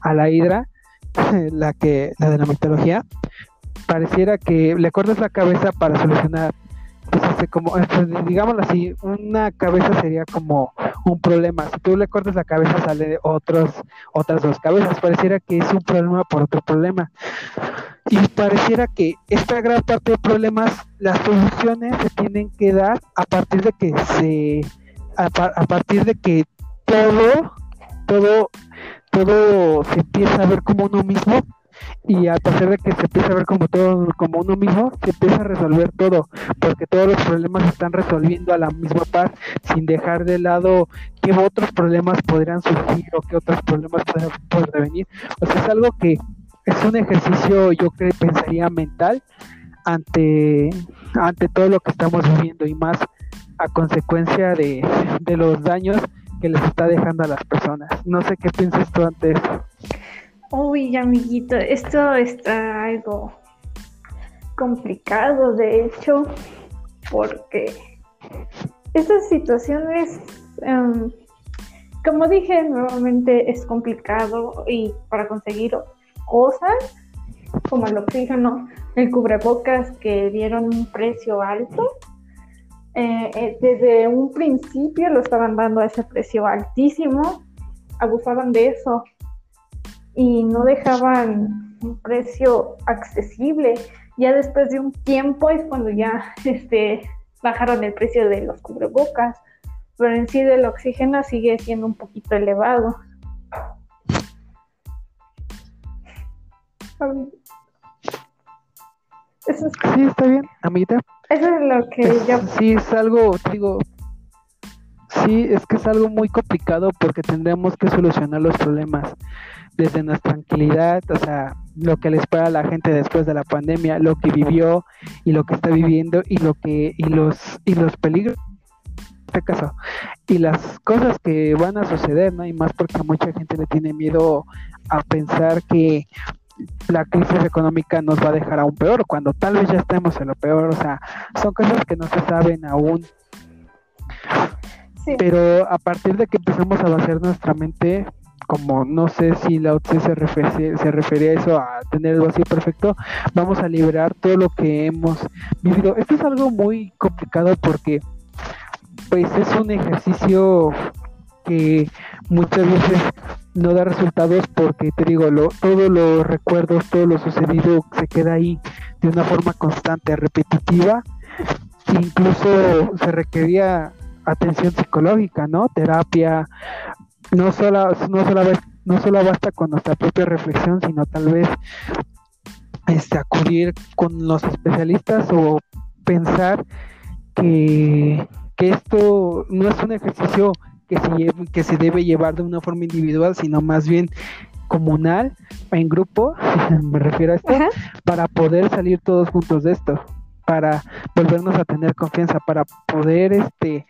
a la hidra, [LAUGHS] la que la de la mitología, pareciera que le cortas la cabeza para solucionar pues como este, digámoslo así, una cabeza sería como un problema. Si tú le cortas la cabeza sale otros otras dos cabezas. Pareciera que es un problema por otro problema. Y pareciera que esta gran parte de problemas, las soluciones se tienen que dar a partir de que se a partir de que todo todo, todo se empieza a ver como uno mismo y a pesar de que se empieza a ver como todo como uno mismo, se empieza a resolver todo, porque todos los problemas se están resolviendo a la misma paz, sin dejar de lado qué otros problemas podrían surgir o qué otros problemas pueden venir. O sea, es algo que es un ejercicio, yo creo, pensaría mental ante, ante todo lo que estamos viviendo y más a consecuencia de, de los daños que les está dejando a las personas. No sé qué piensas tú ante eso. Uy, amiguito, esto está algo complicado, de hecho, porque estas situaciones, em, como dije, nuevamente es complicado y para conseguir cosas como el oxígeno, el cubrebocas que dieron un precio alto. Eh, eh, desde un principio lo estaban dando a ese precio altísimo, abusaban de eso y no dejaban un precio accesible. Ya después de un tiempo es cuando ya [LAUGHS] este, bajaron el precio de los cubrebocas, pero en sí del oxígeno sigue siendo un poquito elevado. Sí, está bien, amiguita. Eso es lo que yo... Sí, es algo, digo, sí, es que es algo muy complicado porque tendremos que solucionar los problemas desde nuestra tranquilidad, o sea, lo que le espera a la gente después de la pandemia, lo que vivió y lo que está viviendo y lo que y los y los peligros este caso y las cosas que van a suceder, ¿no? Y más porque mucha gente le tiene miedo a pensar que la crisis económica nos va a dejar aún peor, cuando tal vez ya estemos en lo peor, o sea, son cosas que no se saben aún. Pero a partir de que empezamos a vaciar nuestra mente, como no sé si la OTC se se refería a eso, a tener el vacío perfecto, vamos a liberar todo lo que hemos vivido. Esto es algo muy complicado porque pues es un ejercicio que muchas veces no da resultados porque te digo, lo, todos los recuerdos, todo lo sucedido se queda ahí de una forma constante, repetitiva, incluso se requería atención psicológica, ¿no? Terapia, no solo, no solo, no solo basta con nuestra propia reflexión, sino tal vez este, acudir con los especialistas o pensar que, que esto no es un ejercicio que se, que se debe llevar de una forma individual, sino más bien comunal, en grupo, [LAUGHS] me refiero a esto, para poder salir todos juntos de esto, para volvernos a tener confianza, para poder este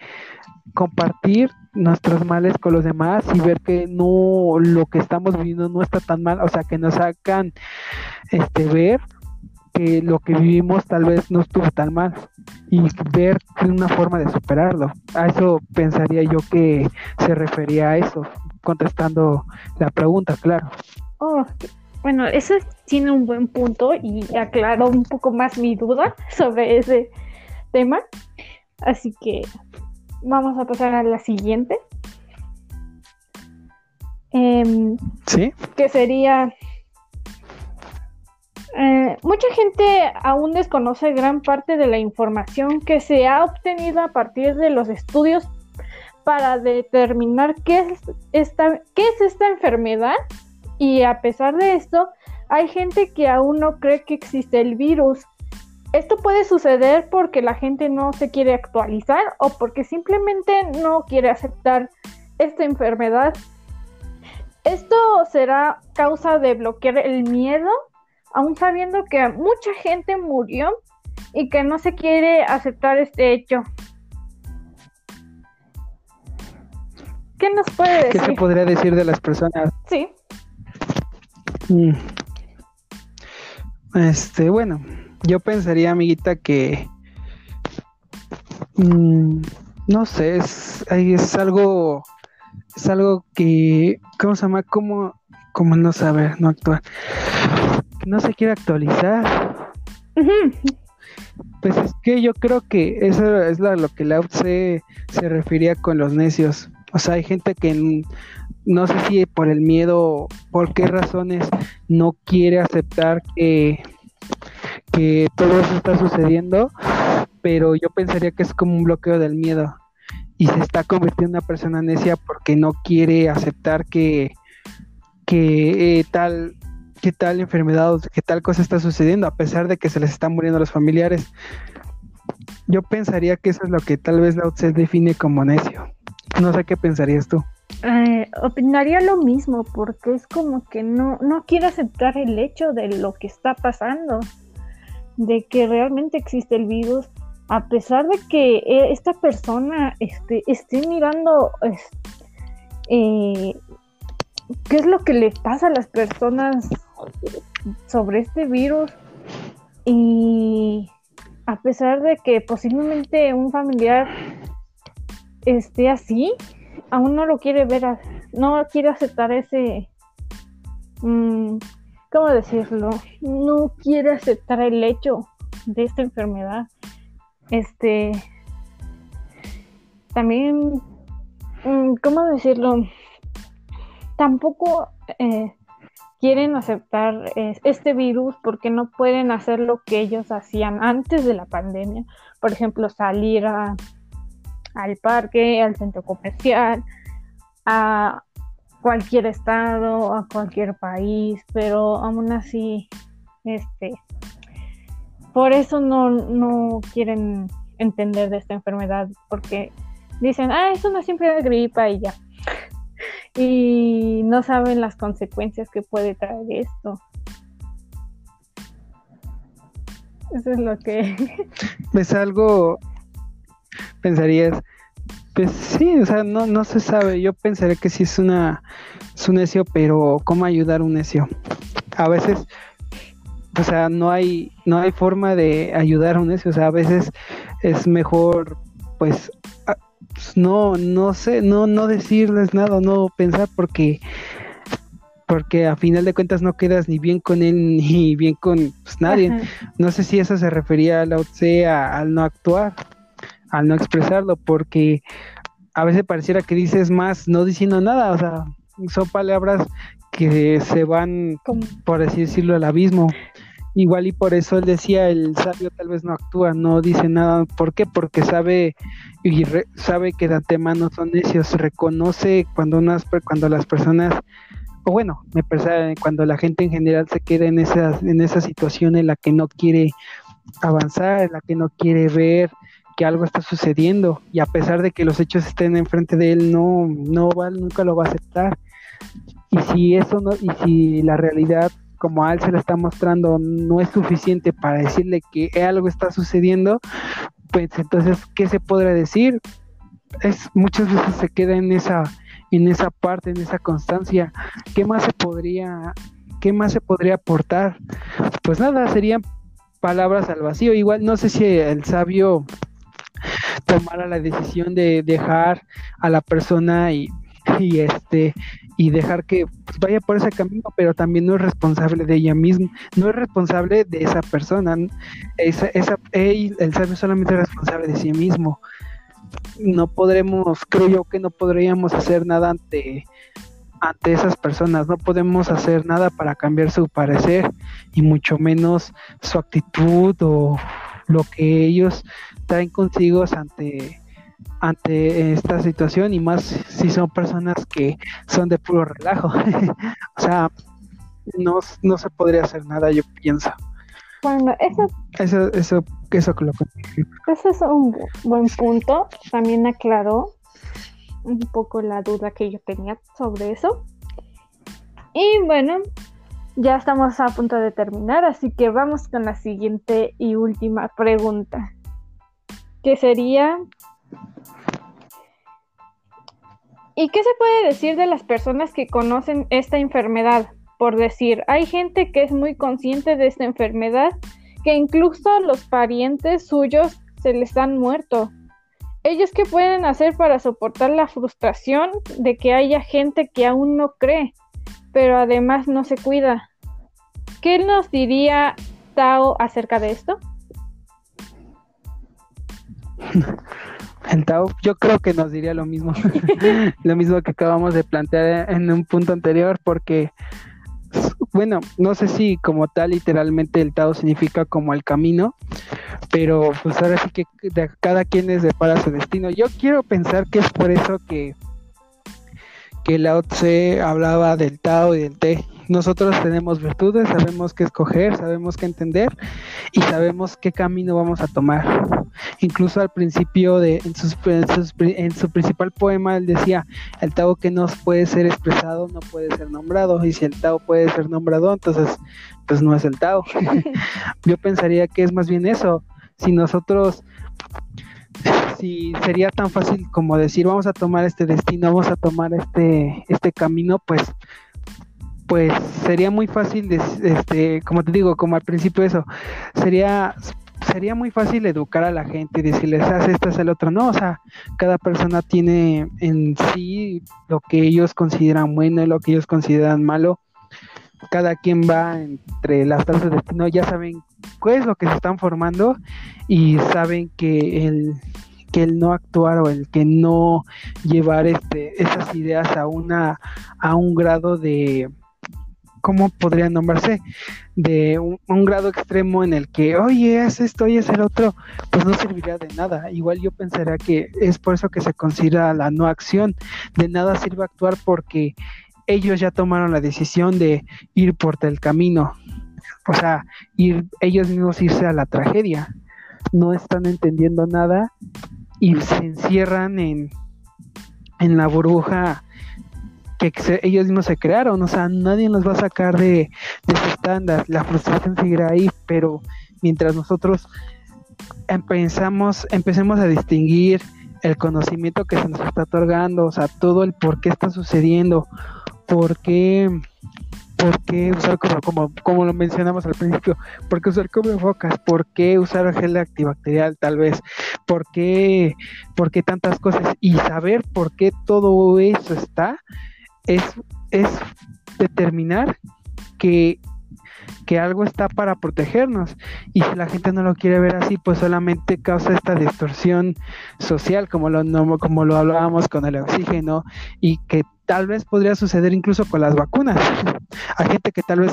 compartir nuestros males con los demás y ver que no lo que estamos viviendo no está tan mal, o sea, que nos hagan este ver que lo que vivimos tal vez no estuvo tan mal y ver una forma de superarlo. A eso pensaría yo que se refería a eso, contestando la pregunta, claro. Oh, bueno, eso tiene un buen punto y aclaró un poco más mi duda sobre ese tema. Así que vamos a pasar a la siguiente. Em, sí. Que sería eh, mucha gente aún desconoce gran parte de la información que se ha obtenido a partir de los estudios para determinar qué es esta, qué es esta enfermedad y a pesar de esto hay gente que aún no cree que existe el virus. Esto puede suceder porque la gente no se quiere actualizar o porque simplemente no quiere aceptar esta enfermedad. Esto será causa de bloquear el miedo aún sabiendo que mucha gente murió y que no se quiere aceptar este hecho. ¿Qué nos puede decir? ¿Qué se podría decir de las personas? Sí. Mm. Este, bueno, yo pensaría, amiguita, que mm, no sé, es, es algo, es algo que, ¿cómo se llama? Como, como no saber, no actuar no se quiere actualizar. Pues es que yo creo que eso es lo que Lao se, se refería con los necios. O sea, hay gente que no sé si por el miedo, por qué razones no quiere aceptar que, que todo eso está sucediendo, pero yo pensaría que es como un bloqueo del miedo y se está convirtiendo en una persona necia porque no quiere aceptar que, que eh, tal qué tal enfermedad o qué tal cosa está sucediendo, a pesar de que se les están muriendo los familiares. Yo pensaría que eso es lo que tal vez la se define como necio. No sé qué pensarías tú. Eh, opinaría lo mismo, porque es como que no, no quiere aceptar el hecho de lo que está pasando, de que realmente existe el virus a pesar de que eh, esta persona este, esté mirando eh, qué es lo que le pasa a las personas sobre este virus y a pesar de que posiblemente un familiar esté así, aún no lo quiere ver, no quiere aceptar ese, mm, ¿cómo decirlo? No quiere aceptar el hecho de esta enfermedad. Este, también, mm, ¿cómo decirlo? Tampoco eh, quieren aceptar este virus porque no pueden hacer lo que ellos hacían antes de la pandemia. Por ejemplo, salir al parque, al centro comercial, a cualquier estado, a cualquier país, pero aún así, este, por eso no, no quieren entender de esta enfermedad, porque dicen, ah, es una simple gripa y ya [LAUGHS] y no saben las consecuencias que puede traer esto. Eso es lo que... [LAUGHS] Es algo, pensarías, pues sí, o sea, no, no se sabe. Yo pensaría que sí es una es un necio, pero ¿cómo ayudar a un necio? A veces, o sea, no hay, no hay forma de ayudar a un necio. O sea, a veces es mejor, pues, no, no sé, no, no decirles nada, no pensar porque porque a final de cuentas no quedas ni bien con él [LAUGHS] ni bien con pues, nadie. No sé si eso se refería a la OTSE al no actuar, al no expresarlo, porque a veces pareciera que dices más no diciendo nada, o sea, son palabras que se van, por así decirlo, al abismo. Igual y por eso él decía, el sabio tal vez no actúa, no dice nada. ¿Por qué? Porque sabe y sabe que de antemano son necios, reconoce cuando unas cuando las personas o bueno, me parece cuando la gente en general se queda en esa en esa situación en la que no quiere avanzar, en la que no quiere ver que algo está sucediendo y a pesar de que los hechos estén enfrente de él no no va nunca lo va a aceptar. Y si eso no y si la realidad como él se le está mostrando no es suficiente para decirle que algo está sucediendo, pues entonces, ¿qué se podrá decir? Es, muchas veces se queda en esa, en esa parte, en esa constancia. ¿Qué más se podría, qué más se podría aportar? Pues nada, serían palabras al vacío. Igual no sé si el sabio tomara la decisión de dejar a la persona y, este y dejar que pues, vaya por ese camino, pero también no es responsable de ella misma, no es responsable de esa persona, esa, esa, el sabio solamente es responsable de sí mismo. No podremos, creo yo que no podríamos hacer nada ante, ante esas personas, no podemos hacer nada para cambiar su parecer y mucho menos su actitud o lo que ellos traen consigo ante ante esta situación y más si son personas que son de puro relajo. [LAUGHS] o sea, no, no se podría hacer nada, yo pienso. Bueno, eso, eso, eso, eso, lo Ese es un buen punto. También aclaró un poco la duda que yo tenía sobre eso. Y bueno, ya estamos a punto de terminar, así que vamos con la siguiente y última pregunta, que sería, ¿Y qué se puede decir de las personas que conocen esta enfermedad? Por decir, hay gente que es muy consciente de esta enfermedad, que incluso los parientes suyos se les han muerto. ¿Ellos qué pueden hacer para soportar la frustración de que haya gente que aún no cree, pero además no se cuida? ¿Qué nos diría Tao acerca de esto? [LAUGHS] El Tao, yo creo que nos diría lo mismo, [LAUGHS] lo mismo que acabamos de plantear en un punto anterior, porque, bueno, no sé si como tal literalmente el Tao significa como el camino, pero pues ahora sí que cada quien es de para su destino. Yo quiero pensar que es por eso que, que Lao Tse hablaba del Tao y del Te, nosotros tenemos virtudes, sabemos qué escoger, sabemos qué entender y sabemos qué camino vamos a tomar. Incluso al principio de en, en, su principal poema él decía, el Tao que no puede ser expresado no puede ser nombrado y si el Tao puede ser nombrado entonces pues no es el Tao. [LAUGHS] Yo pensaría que es más bien eso, si nosotros si sería tan fácil como decir vamos a tomar este destino, vamos a tomar este, este camino, pues pues sería muy fácil, este, como te digo, como al principio eso, sería sería muy fácil educar a la gente y decirles, haz esto, haz el otro. No, o sea, cada persona tiene en sí lo que ellos consideran bueno y lo que ellos consideran malo. Cada quien va entre las tasas de destino, ya saben qué es lo que se están formando y saben que el, que el no actuar o el que no llevar este, esas ideas a, una, a un grado de, ¿cómo podría nombrarse? De un, grado extremo en el que, oye, es esto y es el otro, pues no serviría de nada. Igual yo pensaría que es por eso que se considera la no acción. De nada sirve actuar porque ellos ya tomaron la decisión de ir por el camino. O sea, ir, ellos mismos irse a la tragedia. No están entendiendo nada y se encierran en, en la burbuja que ellos mismos se crearon, o sea, nadie nos va a sacar de, de ese estándar, la frustración seguirá ahí, pero mientras nosotros empezamos, empecemos a distinguir el conocimiento que se nos está otorgando, o sea, todo el por qué está sucediendo, por qué ¿por qué usar como, como, como lo mencionamos al principio? ¿Por qué usar focas ¿Por qué usar gel antibacterial tal vez? ¿Por qué, ¿Por qué tantas cosas? Y saber por qué todo eso está es, es determinar que que algo está para protegernos. Y si la gente no lo quiere ver así pues solamente causa esta distorsión social como lo como lo hablábamos con el oxígeno y que tal vez podría suceder incluso con las vacunas. [LAUGHS] Hay gente que tal vez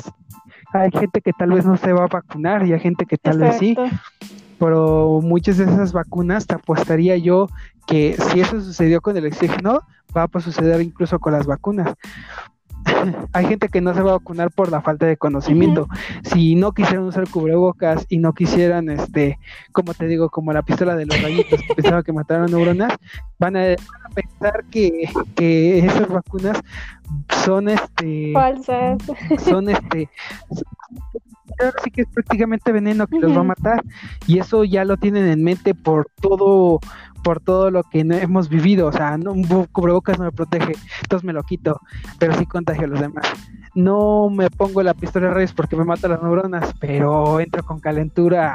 hay gente que tal vez no se va a vacunar y hay gente que tal vez sí pero muchas de esas vacunas te apostaría yo que si eso sucedió con el oxígeno va a suceder incluso con las vacunas [LAUGHS] hay gente que no se va a vacunar por la falta de conocimiento. Si no quisieran usar cubrebocas y no quisieran, este, como te digo, como la pistola de los rayitos que pensaba que mataron neuronas, van a, pensar que, que esas vacunas son, este, falsas. Son, este, sí que es prácticamente veneno que los va a matar y eso ya lo tienen en mente por todo por todo lo que hemos vivido, o sea, no, un cubrebocas no me protege, entonces me lo quito, pero sí contagio a los demás. No me pongo la pistola de rayos porque me mata las neuronas, pero entro con calentura,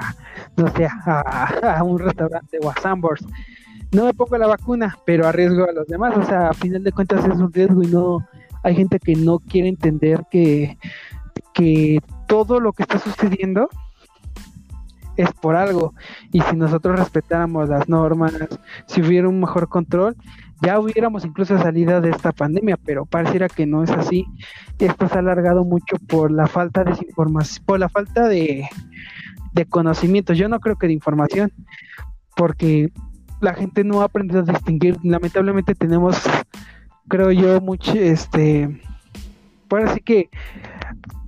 no sé, a, un restaurante o a Sambors. No me pongo la vacuna, pero arriesgo a los demás, o sea, a final de cuentas es un riesgo y no hay gente que no quiere entender que, que todo lo que está sucediendo es por algo. Y si nosotros respetáramos las normas, si hubiera un mejor control, ya hubiéramos incluso salido de esta pandemia, pero pareciera que no es así. Esto se ha alargado mucho por la falta de información, por la falta de, de conocimiento. Yo no creo que de información, porque la gente no ha aprendido a distinguir. Lamentablemente tenemos, creo yo, mucho, este, por así que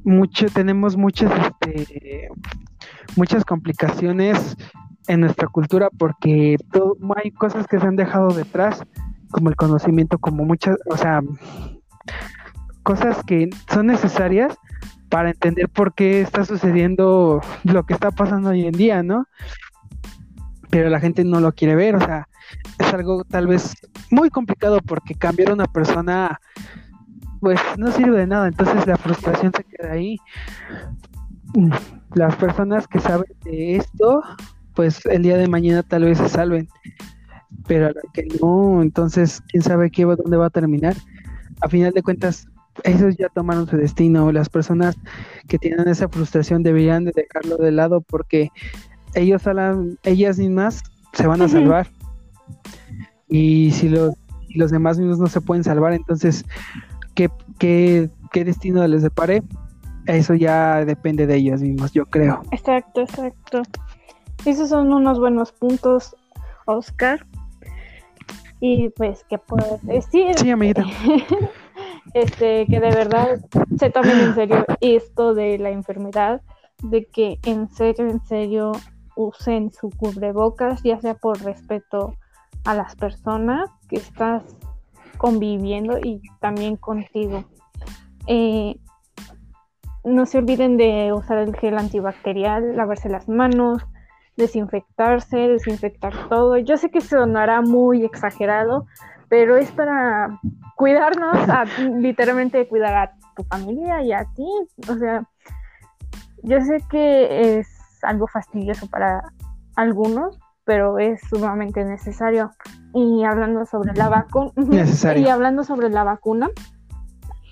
mucho, tenemos muchas, este, muchas complicaciones en nuestra cultura porque hay cosas que se han dejado detrás, como el conocimiento, como muchas, o sea, cosas que son necesarias para entender por qué está sucediendo lo que está pasando hoy en día, ¿no? Pero la gente no lo quiere ver, o sea, es algo tal vez muy complicado porque cambiar a una persona pues no sirve de nada, entonces la frustración se queda ahí las personas que saben de esto, pues el día de mañana tal vez se salven, pero a que no, entonces quién sabe qué dónde va a terminar. A final de cuentas, ellos ya tomaron su destino. Las personas que tienen esa frustración deberían de dejarlo de lado porque ellos ellas mismas se van a salvar. Y si los, los demás mismos no se pueden salvar, entonces, ¿qué, qué, qué destino les depare? Eso ya depende de ellos mismos, yo creo. Exacto, exacto. Esos son unos buenos puntos, Oscar. Y pues, ¿qué puedo decir? Sí, amiguita. [LAUGHS] este, que de verdad se tomen en serio esto de la enfermedad, de que en serio, en serio usen su cubrebocas, ya sea por respeto a las personas que estás conviviendo y también contigo. Eh, no se olviden de usar el gel antibacterial, lavarse las manos, desinfectarse, desinfectar todo. Yo sé que sonará muy exagerado, pero es para cuidarnos, literalmente cuidar a tu familia y a ti. O sea, yo sé que es algo fastidioso para algunos, pero es sumamente necesario. Y hablando sobre la vacuna, [LAUGHS] y hablando sobre la vacuna,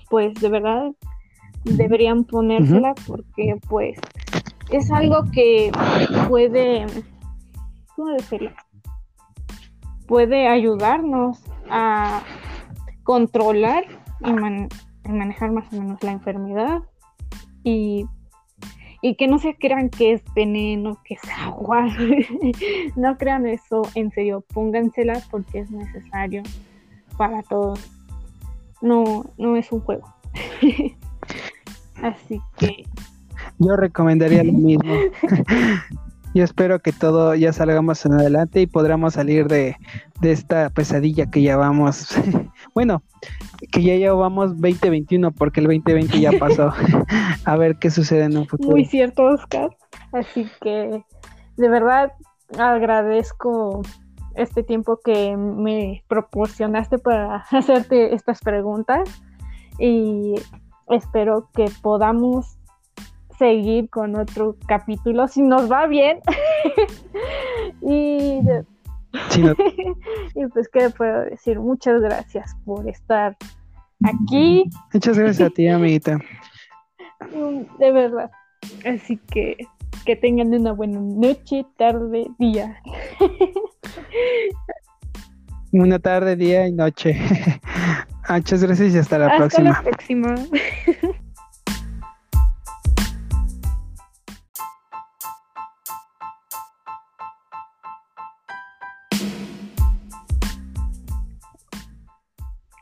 pues de verdad deberían ponérsela porque pues es algo que puede, ¿cómo decirlo? Puede ayudarnos a controlar y, manejar más o menos la enfermedad y, y que no se crean que es veneno, que es agua. [LAUGHS] no crean eso, en serio, póngansela porque es necesario para todos. No, no es un juego. [LAUGHS] Así que... Yo recomendaría lo mismo. [LAUGHS] Yo espero que todo ya salgamos en adelante y podamos salir de, esta pesadilla que ya vamos. [LAUGHS] bueno, que ya llevamos 2021 porque el 2020 ya pasó. [LAUGHS] A ver qué sucede en un futuro. Muy cierto, Oscar. Así que de verdad agradezco este tiempo que me proporcionaste para hacerte estas preguntas y espero que podamos seguir con otro capítulo si nos va bien. [LAUGHS] y, [LAUGHS] y pues, ¿qué puedo decir? Muchas gracias por estar aquí. Muchas gracias a ti, amiguita. [LAUGHS] De verdad. Así que que tengan una buena noche, tarde, día. Una tarde, día y noche. Muchas gracias y hasta la próxima. Hasta la próxima. [LAUGHS]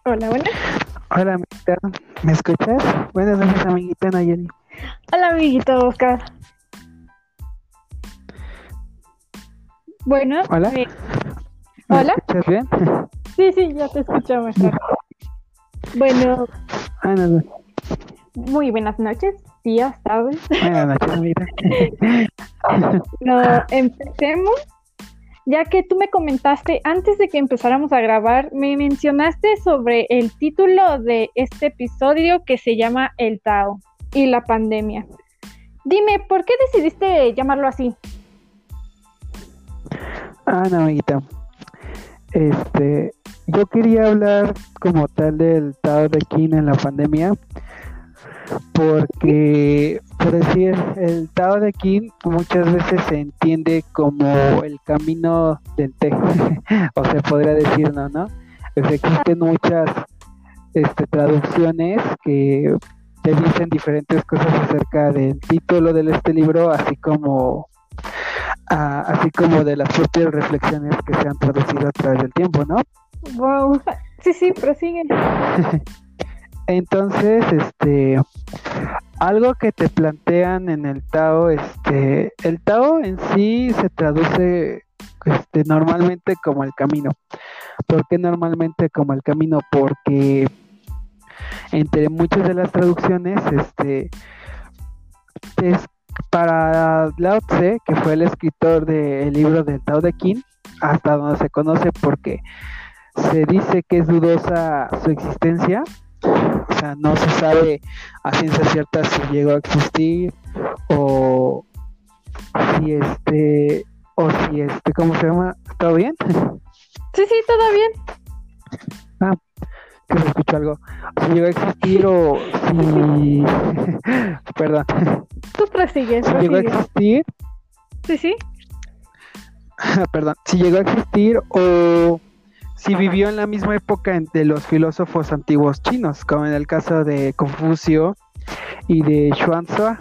Hola, buenas. Hola, amiguita. ¿Me escuchas? Buenas noches, amiguita Nayeli. Hola, amiguita Oscar. Bueno. Hola. Eh, Hola. ¿Me escuchas bien? [LAUGHS] Sí, sí, ya te escucho mejor. Bueno. Muy buenas noches, días, tardes. Buenas noches, amiguita. [LAUGHS] no, empecemos ya que tú me comentaste antes de que empezáramos a grabar, me mencionaste sobre el título de este episodio que se llama El Tao y la pandemia. Dime, ¿por qué decidiste llamarlo así? Ah, no, amiguita. Este, yo quería hablar como tal del Tao de King en la pandemia, porque, por decir, el Tao de King muchas veces se entiende como el camino del té, [LAUGHS] o se podría decir, ¿no? ¿no? Existen muchas este, traducciones que te dicen diferentes cosas acerca del título de este libro, así como así como de las propias reflexiones que se han traducido a través del tiempo, ¿no? Wow, sí, sí, prosigue. [LAUGHS] Entonces, este, algo que te plantean en el Tao, este, el Tao en sí se traduce, este, normalmente como el camino. ¿Por qué normalmente como el camino? Porque entre muchas de las traducciones, este, es para Lao Tse, que fue el escritor del libro del Tao de Qin, hasta donde se conoce porque se dice que es dudosa su existencia, o sea, no se sabe a ciencia cierta si llegó a existir o si este o si este, ¿cómo se llama? ¿Todo bien? Sí, sí, todo bien. Ah, que se escuchó algo. Si llegó a existir o si [LAUGHS] perdón. Tú prosigues. Si llegó a existir. Sí, sí. [LAUGHS] perdón. Si llegó a existir o si vivió en la misma época entre los filósofos antiguos chinos, como en el caso de Confucio y de Xuanzua.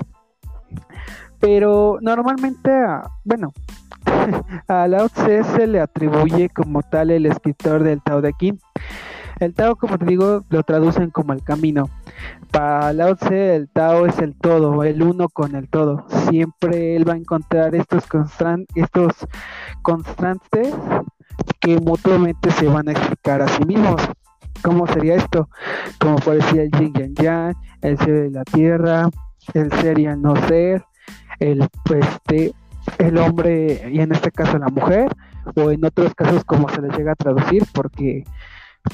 Pero normalmente, bueno, [LAUGHS] a Lao Tse se le atribuye como tal el escritor del Tao de Qin. El Tao, como te digo, lo traducen como el camino. Para Lao Tse, el Tao es el todo, el uno con el todo. Siempre él va a encontrar estos, estos constantes que mutuamente se van a explicar a sí mismos. ¿Cómo sería esto? Como parecía el yin y el yang, el ser de la tierra, el ser y el no ser, el, este, el hombre y en este caso la mujer o en otros casos como se les llega a traducir porque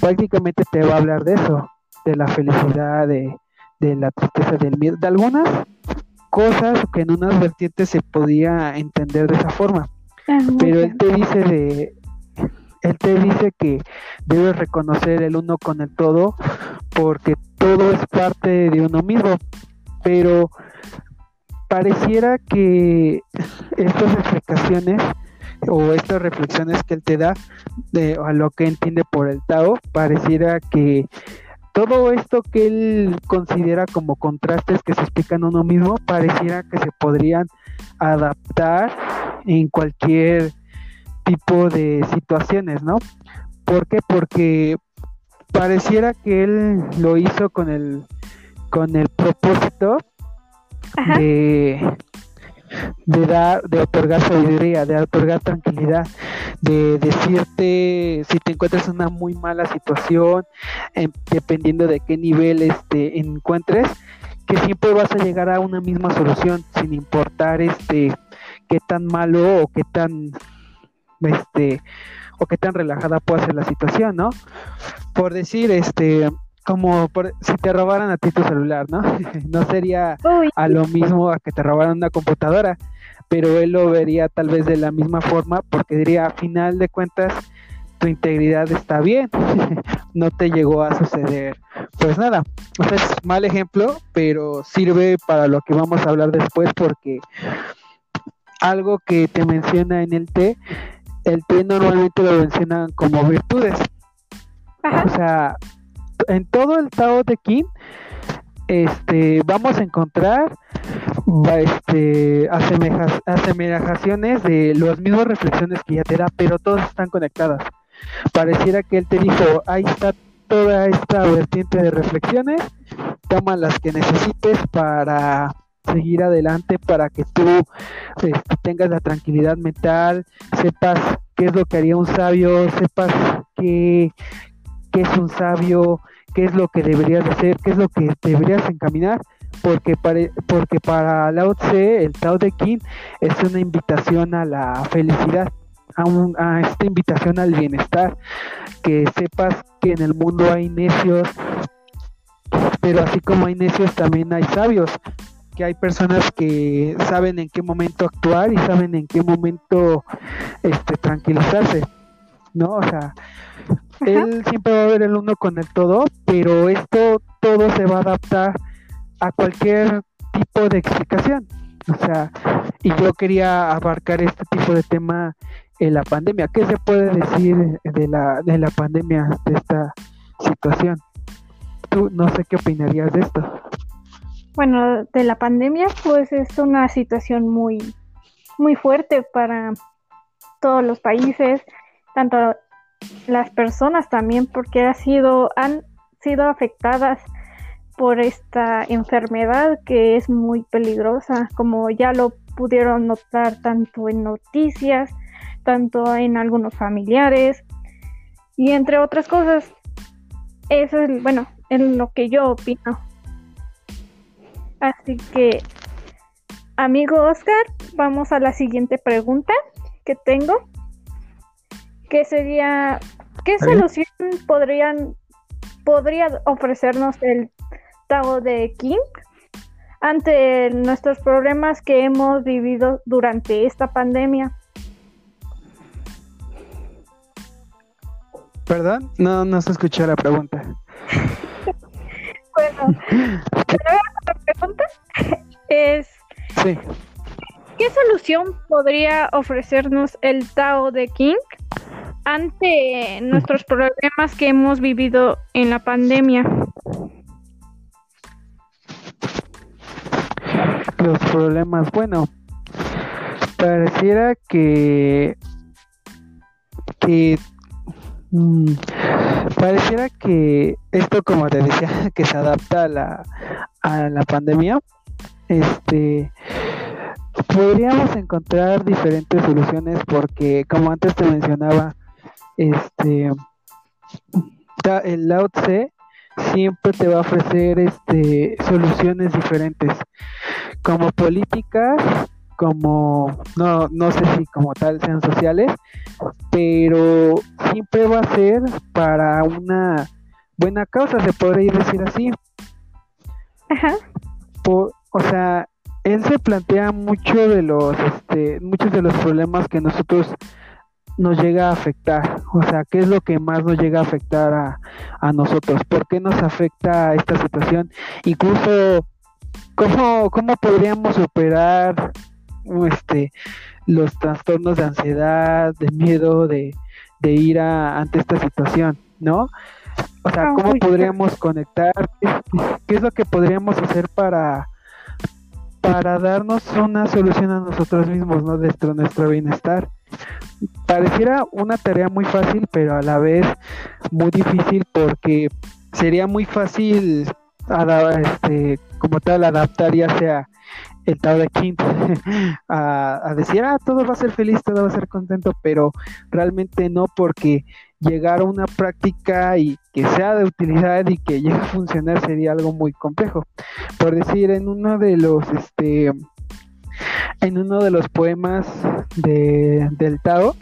prácticamente te va a hablar de eso, de la felicidad, de, de la tristeza, del miedo, de algunas cosas que en unas vertientes se podía entender de esa forma. Ah, Pero él te dice de él te dice que debes reconocer el uno con el todo porque todo es parte de uno mismo. Pero pareciera que estas explicaciones o estas reflexiones que él te da de a lo que entiende por el Tao, pareciera que todo esto que él considera como contrastes que se explican uno mismo, pareciera que se podrían adaptar en cualquier tipo de situaciones, ¿no? ¿Por qué? Porque pareciera que él lo hizo con el con el propósito de de dar, de otorgar sabiduría, de otorgar tranquilidad, de decirte si te encuentras en una muy mala situación, dependiendo de qué nivel este encuentres, que siempre vas a llegar a una misma solución, sin importar este qué tan malo o qué tan este o qué tan relajada puede ser la situación, ¿no? Por decir, este, como si te robaran a ti tu celular, ¿no? [LAUGHS] no sería a lo mismo a que te robaran una computadora, pero él lo vería tal vez de la misma forma porque diría, a final de cuentas, tu integridad está bien, [LAUGHS] no te llegó a suceder. Pues nada, o sea, es mal ejemplo, pero sirve para lo que vamos a hablar después porque algo que te menciona en el té, el té normalmente lo mencionan como virtudes. O sea, en todo el Tao de King este, vamos a encontrar este, asemejaciones de las mismas reflexiones que ya te da, pero todas están conectadas. Pareciera que él te dijo, ahí está toda esta vertiente de reflexiones, toma las que necesites para seguir adelante, para que tú este, tengas la tranquilidad mental, sepas qué es lo que haría un sabio, sepas qué, qué es un sabio, qué es lo que deberías hacer, qué es lo que deberías encaminar, porque para, porque para Lao Tse, el Tao de King es una invitación a la felicidad, a, a esta invitación al bienestar, que sepas que en el mundo hay necios, pero así como hay necios también hay sabios, que hay personas que saben en qué momento actuar y saben en qué momento este tranquilizarse, ¿no? O sea, él siempre va a ver el uno con el todo, pero esto todo se va a adaptar a cualquier tipo de explicación. O sea, y yo quería abarcar este tipo de tema en la pandemia. ¿Qué se puede decir de la, de la pandemia, de esta situación? Tú no sé qué opinarías de esto. Bueno, de la pandemia, pues es una situación muy, muy fuerte para todos los países, tanto las personas también porque ha sido, han sido afectadas por esta enfermedad que es muy peligrosa, como ya lo pudieron notar tanto en noticias, tanto en algunos familiares y entre otras cosas. Eso es, bueno, es lo que yo opino. Así que, amigo Oscar, vamos a la siguiente pregunta que tengo que sería, ¿qué solución podrían, podría ofrecernos el Tao de King ante nuestros problemas que hemos vivido durante esta pandemia? Perdón, no, no se escuchó la pregunta. bueno, la pregunta es... Sí. ¿Qué solución podría ofrecernos el Tao de King ante nuestros problemas que hemos vivido en la pandemia? Los problemas, bueno, pareciera que que mm, pareciera que esto como te decía [LAUGHS] que se adapta a la a la pandemia este podríamos encontrar diferentes soluciones porque como antes te mencionaba este el Lao Tse siempre te va a ofrecer este soluciones diferentes como políticas como, no, no sé si como tal sean sociales, pero siempre va a ser para una buena causa, se podría decir así. Ajá. o sea, él se plantea mucho de los, este, muchos de los problemas que nosotros nos llega a afectar, o sea, qué es lo que más nos llega a afectar a, a nosotros, por qué nos afecta esta situación, incluso cómo, cómo podríamos superar este los trastornos de ansiedad, de miedo, de, de ira ante esta situación, ¿no? O sea, ah, ¿cómo podríamos conectar? ¿Qué, es lo que podríamos hacer para, para darnos una solución a nosotros mismos, ¿no? De nuestro bienestar. Pareciera una tarea muy fácil, pero a la vez muy difícil porque sería muy fácil este, como tal adaptar ya sea el Tao de Quinto [LAUGHS] a, a, decir, ah, todo va a ser feliz, todo va a ser contento, pero realmente no, porque llegar a una práctica y que sea de utilidad y que llegue a funcionar sería algo muy complejo. Por decir, en uno de los, este, en uno de los poemas de, del Tao,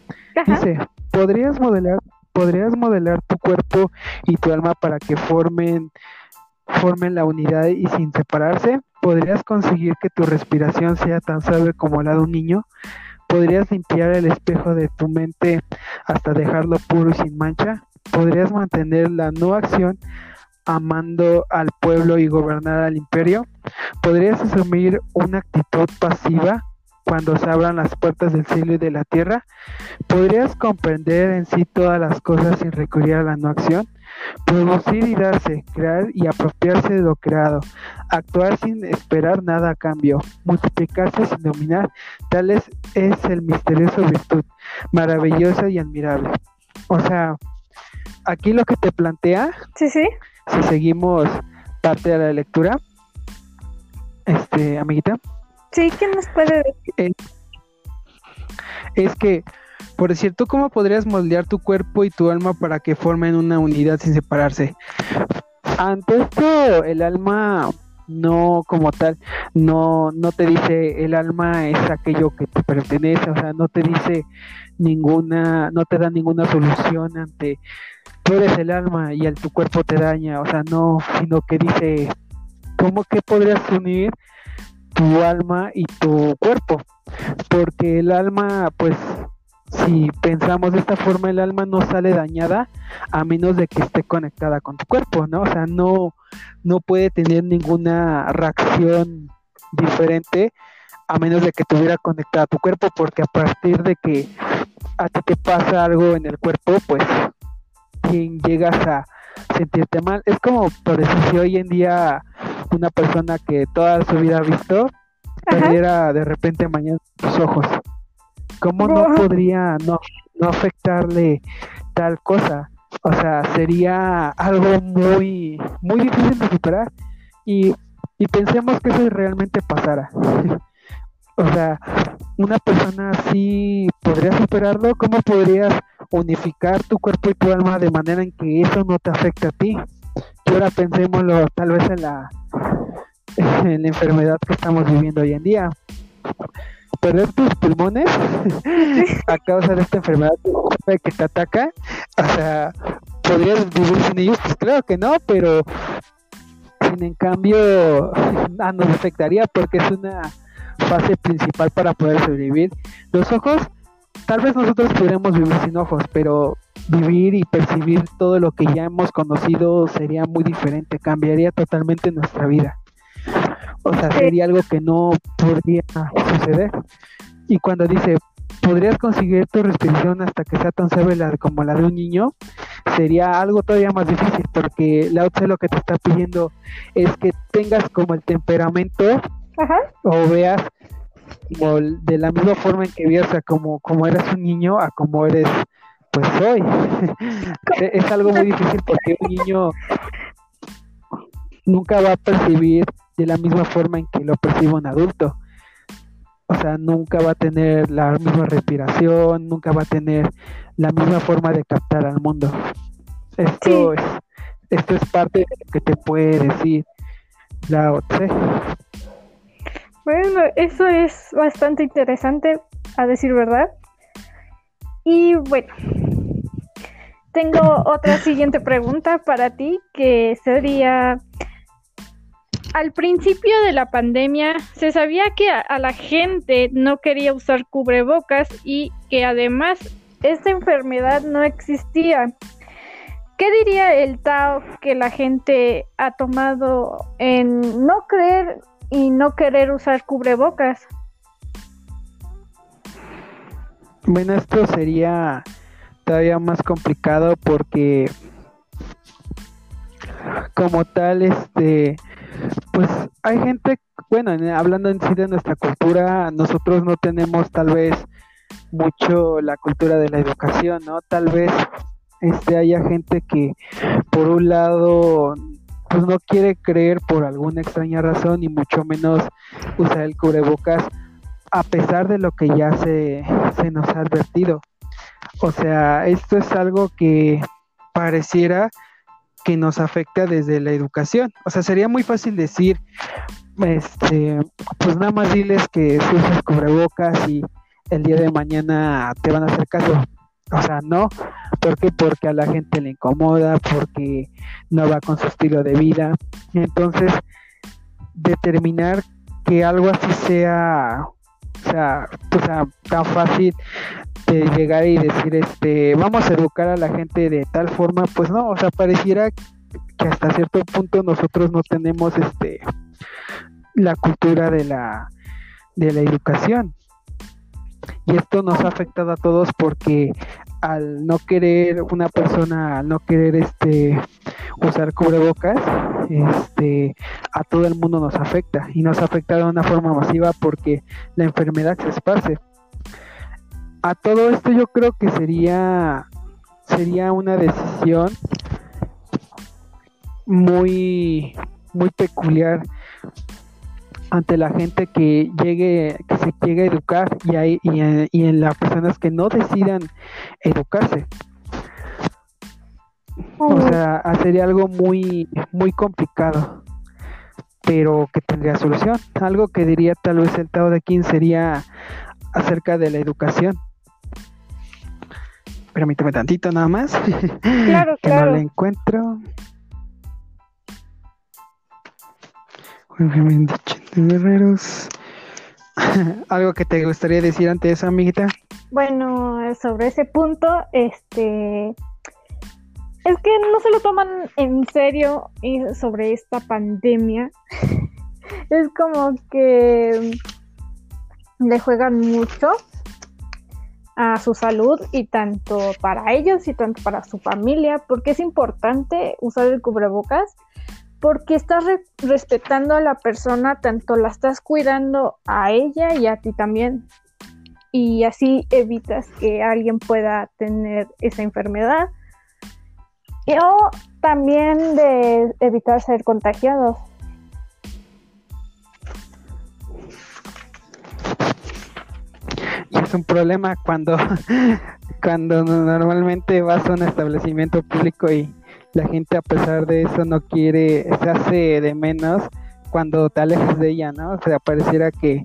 dice, podrías modelar, podrías modelar tu cuerpo y tu alma para que formen formen la unidad y sin separarse, podrías conseguir que tu respiración sea tan suave como la de un niño, podrías limpiar el espejo de tu mente hasta dejarlo puro y sin mancha, podrías mantener la no acción amando al pueblo y gobernar al imperio, podrías asumir una actitud pasiva cuando se abran las puertas del cielo y de la tierra, podrías comprender en sí todas las cosas sin recurrir a la no acción, Producir y darse, crear y apropiarse de lo creado, actuar sin esperar nada a cambio, multiplicarse sin dominar, tal es, el misterioso virtud, maravillosa y admirable. O sea, aquí lo que te plantea, sí, sí. Si seguimos parte de la lectura, este, amiguita. Sí, ¿qué nos puede decir? es que por ¿tú cómo podrías moldear tu cuerpo y tu alma para que formen una unidad sin separarse? Ante esto, el alma no como tal, no, no te dice el alma es aquello que te pertenece, o sea, no te dice ninguna, no te da ninguna solución ante eres el alma y el, tu cuerpo te daña, o sea, no, sino que dice, ¿cómo que podrías unir tu alma y tu cuerpo? Porque el alma, pues, si pensamos de esta forma, el alma no sale dañada a menos de que esté conectada con tu cuerpo, ¿no? O sea, no, no puede tener ninguna reacción diferente a menos de que estuviera conectada a tu cuerpo, porque a partir de que a ti te pasa algo en el cuerpo, pues llegas a sentirte mal. Es como, por decir, si hoy en día una persona que toda su vida ha visto, perdiera de repente mañana sus ojos ¿Cómo no podría no, no afectarle tal cosa? O sea, sería algo muy, muy difícil de superar. Y, y pensemos que eso realmente pasara. [LAUGHS] o sea, una persona así podría superarlo. ¿Cómo podrías unificar tu cuerpo y tu alma de manera en que eso no te afecte a ti? Y ahora pensémoslo tal vez en la, [LAUGHS] en la enfermedad que estamos viviendo hoy en día perder tus pulmones [LAUGHS] a causa de esta enfermedad que te ataca, o sea, ¿podrías vivir sin ellos? Pues claro que no, pero sin en cambio [LAUGHS] ah, nos afectaría porque es una fase principal para poder sobrevivir. Los ojos, tal vez nosotros pudiéramos vivir sin ojos, pero vivir y percibir todo lo que ya hemos conocido sería muy diferente, cambiaría totalmente nuestra vida. O sea, sería algo que no podría suceder. Y cuando dice, podrías conseguir tu respiración hasta que sea tan severa como la de un niño, sería algo todavía más difícil porque la otra lo que te está pidiendo es que tengas como el temperamento o veas de la misma forma en que veas como, como eres un niño a como eres pues hoy. [LAUGHS] es algo muy difícil porque un niño nunca va a percibir de la misma forma en que lo percibe un adulto. O sea, nunca va a tener la misma respiración, nunca va a tener la misma forma de captar al mundo. Esto es esto es parte de lo que te puede decir la otra. Bueno, eso es bastante interesante, a decir verdad. Y bueno, tengo otra [LAUGHS] siguiente pregunta para ti, que sería, al principio de la pandemia se sabía que a, la gente no quería usar cubrebocas y que además esta enfermedad no existía. ¿Qué diría el Tao que la gente ha tomado en no creer y no querer usar cubrebocas? Bueno, esto sería todavía más complicado porque como tal, este, pues hay gente, bueno, hablando en sí de nuestra cultura, nosotros no tenemos tal vez mucho la cultura de la educación, ¿no? Tal vez este haya gente que por un lado pues no quiere creer por alguna extraña razón y mucho menos usar el cubrebocas a pesar de lo que ya se, se nos ha advertido. O sea, esto es algo que pareciera que nos afecta desde la educación. O sea, sería muy fácil decir, este, pues nada más diles que uses cubrebocas y el día de mañana te van a hacer caso. O sea, no. ¿Por qué? Porque a la gente le incomoda, porque no va con su estilo de vida. Entonces, determinar que algo así sea, o sea, tan fácil de llegar y decir, este, vamos a educar a la gente de tal forma, pues no, o sea, pareciera que hasta cierto punto nosotros no tenemos, este, la cultura de la, de la educación. Y esto nos ha afectado a todos porque al no querer una persona, al no querer este usar cubrebocas, este a todo el mundo nos afecta y nos afecta de una forma masiva porque la enfermedad se esparce. A todo esto yo creo que sería sería una decisión muy muy peculiar ante la gente que llegue, que se llegue a educar y, hay, y, en, las personas que no decidan educarse. O sea, sería algo muy, muy complicado, pero que tendría solución. Algo que diría tal vez el Tao de King sería acerca de la educación. Permíteme tantito nada más. [LAUGHS] Claro, que no lo encuentro. Guerreros. [LAUGHS] ¿Algo que te gustaría decir ante eso, amiguita? Bueno, sobre ese punto, este. Es que no se lo toman en serio sobre esta pandemia. [LAUGHS] es como que le juegan mucho a su salud y tanto para ellos y tanto para su familia, porque es importante usar el cubrebocas porque estás respetando a la persona, tanto la estás cuidando a ella y a ti también. Y así evitas que alguien pueda tener esa enfermedad. O también de evitar ser contagiados. Es un problema cuando, [LAUGHS] cuando normalmente vas a un establecimiento público y la gente a pesar de eso no quiere, se hace de menos cuando te alejas de ella, ¿no? O sea, pareciera que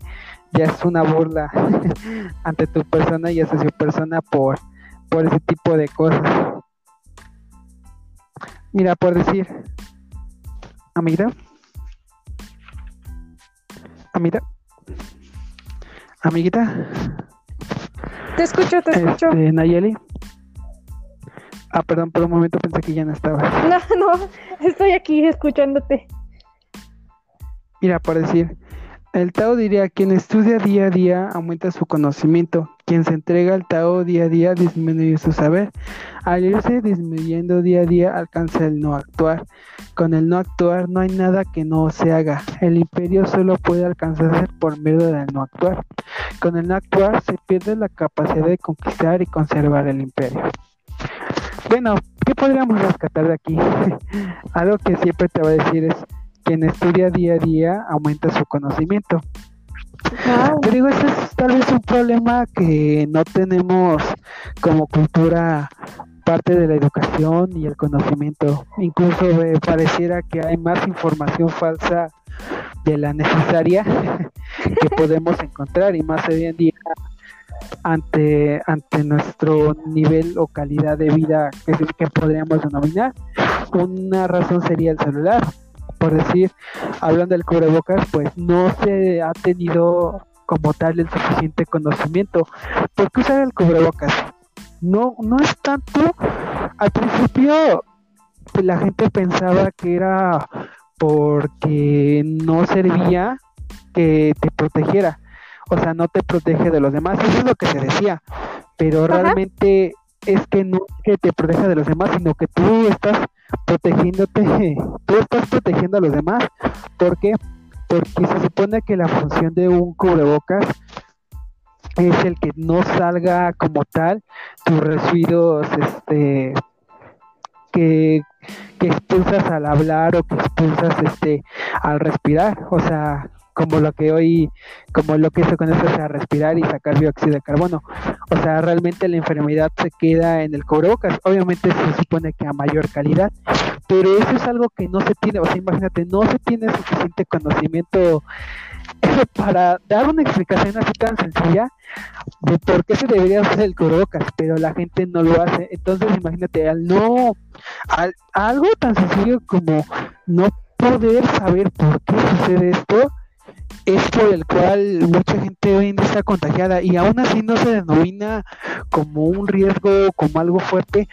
ya es una burla [LAUGHS] ante tu persona y hacia su persona por, por ese tipo de cosas. Mira, por decir, amiga, amiga, amiguita. Te escucho, te escucho. Este, Nayeli. Ah, perdón, por un momento pensé que ya no estaba. [LAUGHS] No, no, estoy aquí escuchándote. Mira, por decir, el Tao diría, quien estudia día a día aumenta su conocimiento, quien se entrega al Tao día a día disminuye su saber. Al irse disminuyendo día a día alcanza el no actuar. Con el no actuar no hay nada que no se haga. El imperio solo puede alcanzarse por medio del no actuar. Con el no actuar se pierde la capacidad de conquistar y conservar el imperio. Bueno, ¿qué podríamos rescatar de aquí? [LAUGHS] Algo que siempre te va a decir es, quien estudia día a día aumenta su conocimiento. Pero digo, ese es tal vez un problema que no tenemos como cultura parte de la educación y el conocimiento. Incluso pareciera que hay más información falsa de la necesaria [LAUGHS] que podemos encontrar y más hoy en día ante, ante nuestro nivel o calidad de vida que, que podríamos denominar. Una razón sería el celular. Por decir, hablando del cubrebocas, pues no se ha tenido como tal el suficiente conocimiento. ¿Por qué usar el cubrebocas? No, no es tanto. Al principio, pues la gente pensaba que era porque no servía que te protegiera o sea, no te protege de los demás, eso es lo que se decía, pero realmente es que no que te proteja de los demás, sino que tú estás protegiéndote, tú estás protegiendo a los demás, ¿por qué? Porque se supone que la función de un cubrebocas es el que no salga como tal tus residuos este que, que expulsas al hablar o que expulsas este al respirar, o sea, como lo que hoy, como lo que hizo con eso, sea, respirar y sacar dióxido de carbono. O sea, realmente la enfermedad se queda en el cubrebocas. Obviamente se supone que a mayor calidad, pero eso es algo que no se tiene, o sea, imagínate, no se tiene suficiente conocimiento para dar una explicación así tan sencilla de por qué se debería hacer el cubrebocas, pero la gente no lo hace. Entonces, imagínate, al no, al, algo tan sencillo como no poder saber por qué sucede esto, es por el cual mucha gente hoy en día está contagiada y aún así no se denomina como un riesgo, como algo fuerte,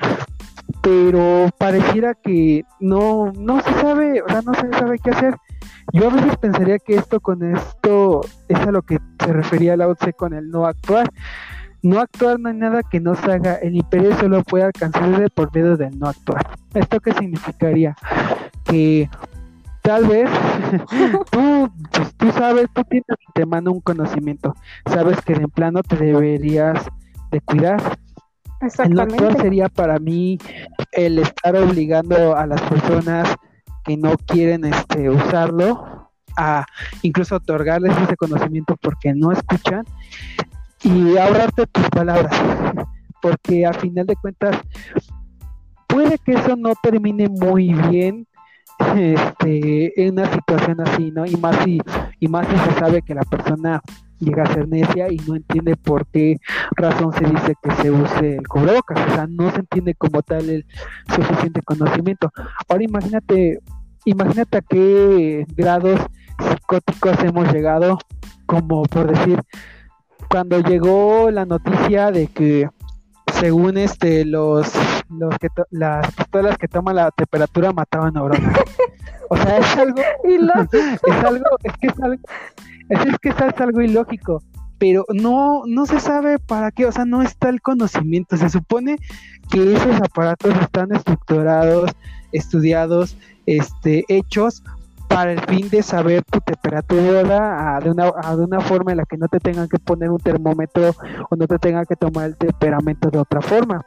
pero pareciera que no, no se sabe, o sea, no se sabe qué hacer. Yo a veces pensaría que esto con esto es a lo que se refería la OCE con el no actuar. No actuar no hay nada que no se haga. El imperio solo puede alcanzarse por medio del no actuar. ¿Esto qué significaría? Que tal vez [LAUGHS] tú, pues, tú sabes, tú tienes te manda un conocimiento, sabes que en plano te deberías de cuidar. Exactamente. El sería para mí el estar obligando a las personas que no quieren este usarlo a incluso otorgarles ese conocimiento porque no escuchan y ahorrarte tus palabras porque a final de cuentas puede que eso no termine muy bien este, en una situación así, ¿no? Y más si, y más si se sabe que la persona llega a ser necia y no entiende por qué razón se dice que se use el cubrebocas, o sea, no se entiende como tal el suficiente conocimiento. Ahora imagínate, imagínate a qué grados psicóticos hemos llegado, como por decir, cuando llegó la noticia de que según este los los que las pistolas que toman la temperatura mataban neuronas. O sea, es algo [LAUGHS] [LAUGHS] es algo es que es algo es, que es algo ilógico, pero no no se sabe para qué, o sea, no está el conocimiento. Se supone que esos aparatos están estructurados, estudiados, este hechos para el fin de saber tu temperatura de, una, de una forma en la que no te tengan que poner un termómetro o no te tengan que tomar el temperamento de otra forma.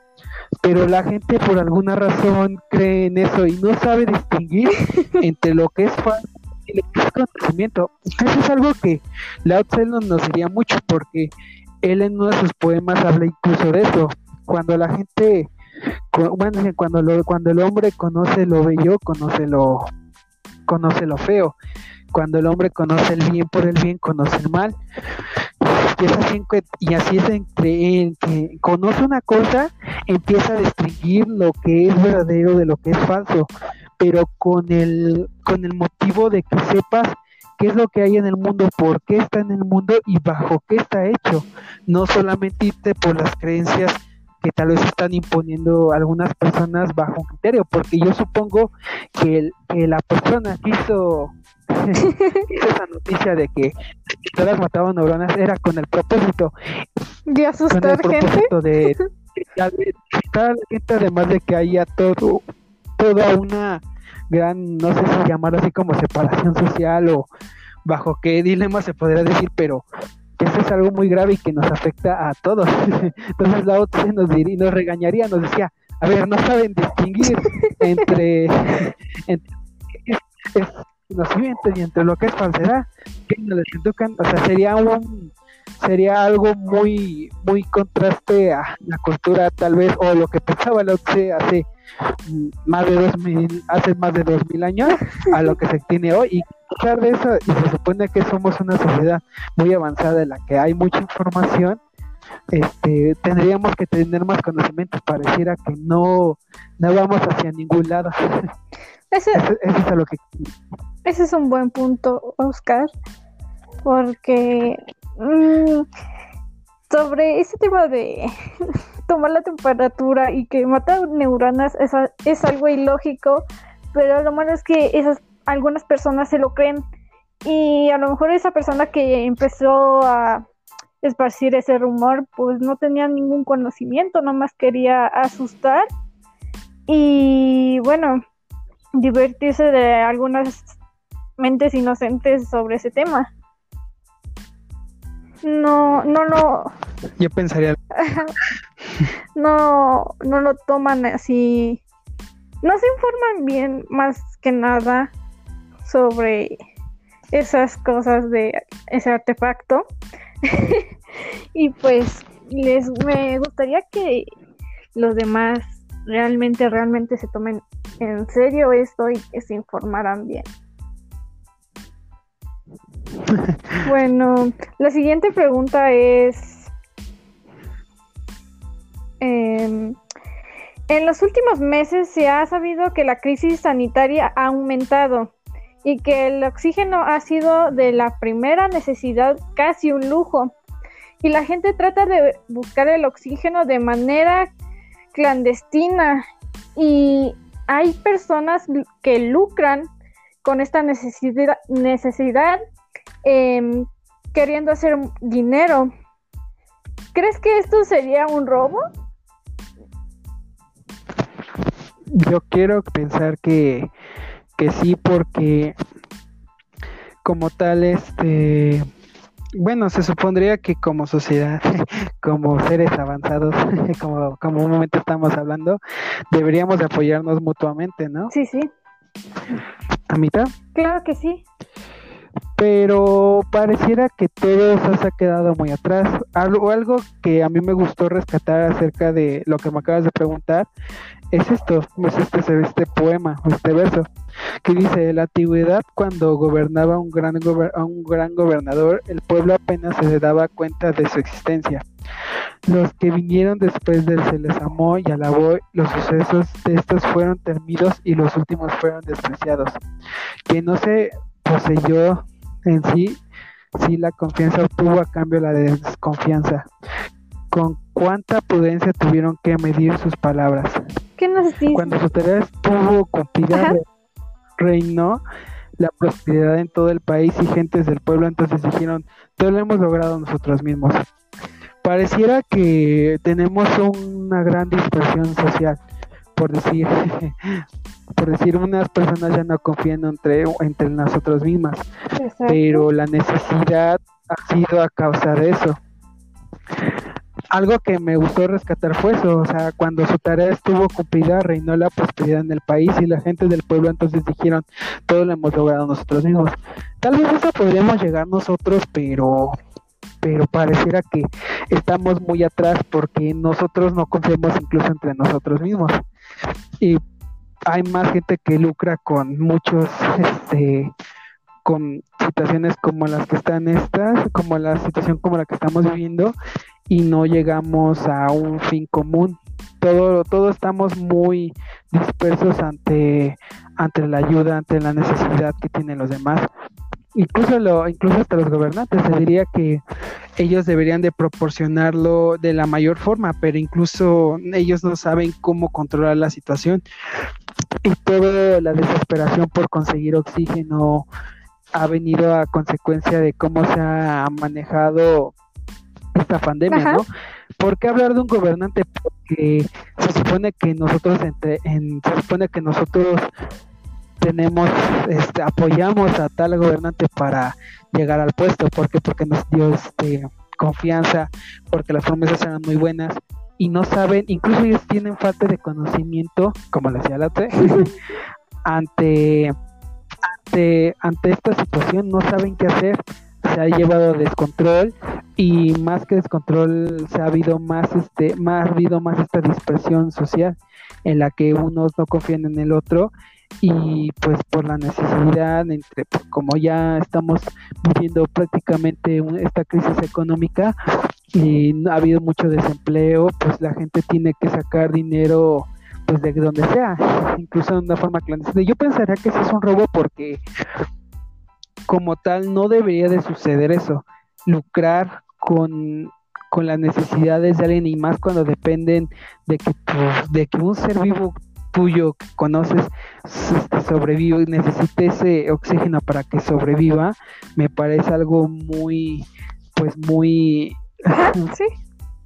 Pero la gente por alguna razón cree en eso y no sabe distinguir [LAUGHS] entre lo que es falso y lo que es conocimiento. Eso es algo que Lao Tse nos diría mucho porque él en uno de sus poemas habla incluso de eso. Cuando la gente, bueno, cuando, lo, cuando el hombre conoce lo bello, conoce lo conoce lo feo. Cuando el hombre conoce el bien por el bien, conoce el mal. Y, así, y así es entre que conoce una cosa, empieza a distinguir lo que es verdadero de lo que es falso, pero con el, con el motivo de que sepas qué es lo que hay en el mundo, por qué está en el mundo y bajo qué está hecho. No solamente irte por las creencias que tal vez están imponiendo algunas personas bajo un criterio, porque yo supongo que, la persona que [LAUGHS] hizo, esa noticia de que todas mataban neuronas era con el propósito. De asustar con el propósito de, [LAUGHS] la gente además de que haya todo toda una gran no sé si llamarlo así como separación social o bajo qué dilema se podría decir pero eso es algo muy grave y que nos afecta a todos. [LAUGHS] Entonces la otra nos, diría, nos regañaría, nos decía, a ver, no saben distinguir entre, [LAUGHS] entre es, conocimiento y entre lo que es falsedad, que no les educan, o sea, sería un sería algo muy muy contraste a la cultura tal vez o lo que pensaba la OCDE hace más de dos mil hace más de dos mil años a lo que se tiene hoy y de eso, y se supone que somos una sociedad muy avanzada en la que hay mucha información, este, tendríamos que tener más conocimientos. Pareciera que no, no vamos hacia ningún lado. [LAUGHS] Ese, es lo que... ese es un buen punto, Oscar, porque mm, sobre ese tema de [LAUGHS] tomar la temperatura y que mata neuronas es, es algo ilógico, pero lo malo es que esas algunas personas se lo creen. Y a lo mejor esa persona que empezó a esparcir ese rumor pues no tenía ningún conocimiento, nomás quería asustar y bueno, divertirse de algunas mentes inocentes sobre ese tema. No, no lo... Yo pensaría... [LAUGHS] no, no lo toman así... No se informan bien más que nada sobre esas cosas de ese artefacto. [LAUGHS] y pues les me gustaría que los demás realmente, realmente se tomen en serio esto y que se informaran bien. [LAUGHS] bueno, la siguiente pregunta es, em, en los últimos meses se ha sabido que la crisis sanitaria ha aumentado y que el oxígeno ha sido de la primera necesidad casi un lujo. Y la gente trata de buscar el oxígeno de manera clandestina y hay personas que lucran con esta necesidad, em, queriendo hacer dinero. ¿Crees que esto sería un robo? Yo quiero pensar que que sí porque como tal este bueno se supondría que como sociedad [LAUGHS] como seres avanzados [LAUGHS] como como un momento estamos hablando deberíamos apoyarnos mutuamente no sí sí. A mitad claro que sí pero pareciera que todo se ha quedado muy atrás. Algo, algo que a mí me gustó rescatar acerca de lo que me acabas de preguntar es esto, es este, este poema, este verso, que dice, la antigüedad cuando gobernaba un gran, un gran gobernador, el pueblo apenas se daba cuenta de su existencia. Los que vinieron después de él se les amó y alabó, los sucesos de estos fueron termidos y los últimos fueron despreciados. Que no se poseyó en sí, si la confianza obtuvo a cambio la desconfianza. Con cuánta prudencia tuvieron que medir sus palabras. ¿Qué nos dice? Cuando su tarea estuvo cumplida, reinó la prosperidad en todo el país y gentes del pueblo entonces dijeron, todo lo hemos logrado nosotros mismos. Pareciera que tenemos una gran dispersión social, por decir, [LAUGHS] por decir, unas personas ya no confían entre, entre nosotros mismas, pero la necesidad ha sido a causa de eso algo que me gustó rescatar fue eso, o sea, cuando su tarea estuvo cumplida, reinó la prosperidad en el país y la gente del pueblo entonces dijeron, todo lo hemos logrado nosotros mismos. Tal vez eso podríamos llegar nosotros, pero pero pareciera que estamos muy atrás porque nosotros no confiamos incluso entre nosotros mismos. Y hay más gente que lucra con muchos este con situaciones como las que están estas, como la situación como la que estamos viviendo y no llegamos a un fin común. Todo, todo estamos muy dispersos ante, ante la ayuda, ante la necesidad que tienen los demás. Incluso, lo, incluso hasta los gobernantes, se diría que ellos deberían de proporcionarlo de la mayor forma, pero incluso ellos no saben cómo controlar la situación. Y toda la desesperación por conseguir oxígeno ha venido a consecuencia de cómo se ha manejado esta pandemia, ¿no? ¿Por qué hablar de un gobernante? Porque se supone que nosotros entre, en, se supone que nosotros tenemos, este, apoyamos a tal gobernante para llegar al puesto, porque porque nos dio este confianza, porque las promesas eran muy buenas y no saben, incluso ellos tienen falta de conocimiento, como le decía la [LAUGHS] ante ante ante esta situación no saben qué hacer, se ha llevado descontrol y más que descontrol se ha habido más este más ha habido más esta dispersión social en la que unos no confían en el otro y pues por la necesidad entre pues, como ya estamos viviendo prácticamente esta crisis económica y ha habido mucho desempleo pues la gente tiene que sacar dinero pues de donde sea incluso de una forma clandestina. Yo pensaría que ese es un robo porque como tal no debería de suceder eso lucrar con con las necesidades de alguien y más cuando dependen de que, pues, de que un ser vivo tuyo que conoces sobrevive y necesite ese oxígeno para que sobreviva, me parece algo muy, pues muy, ¿Sí?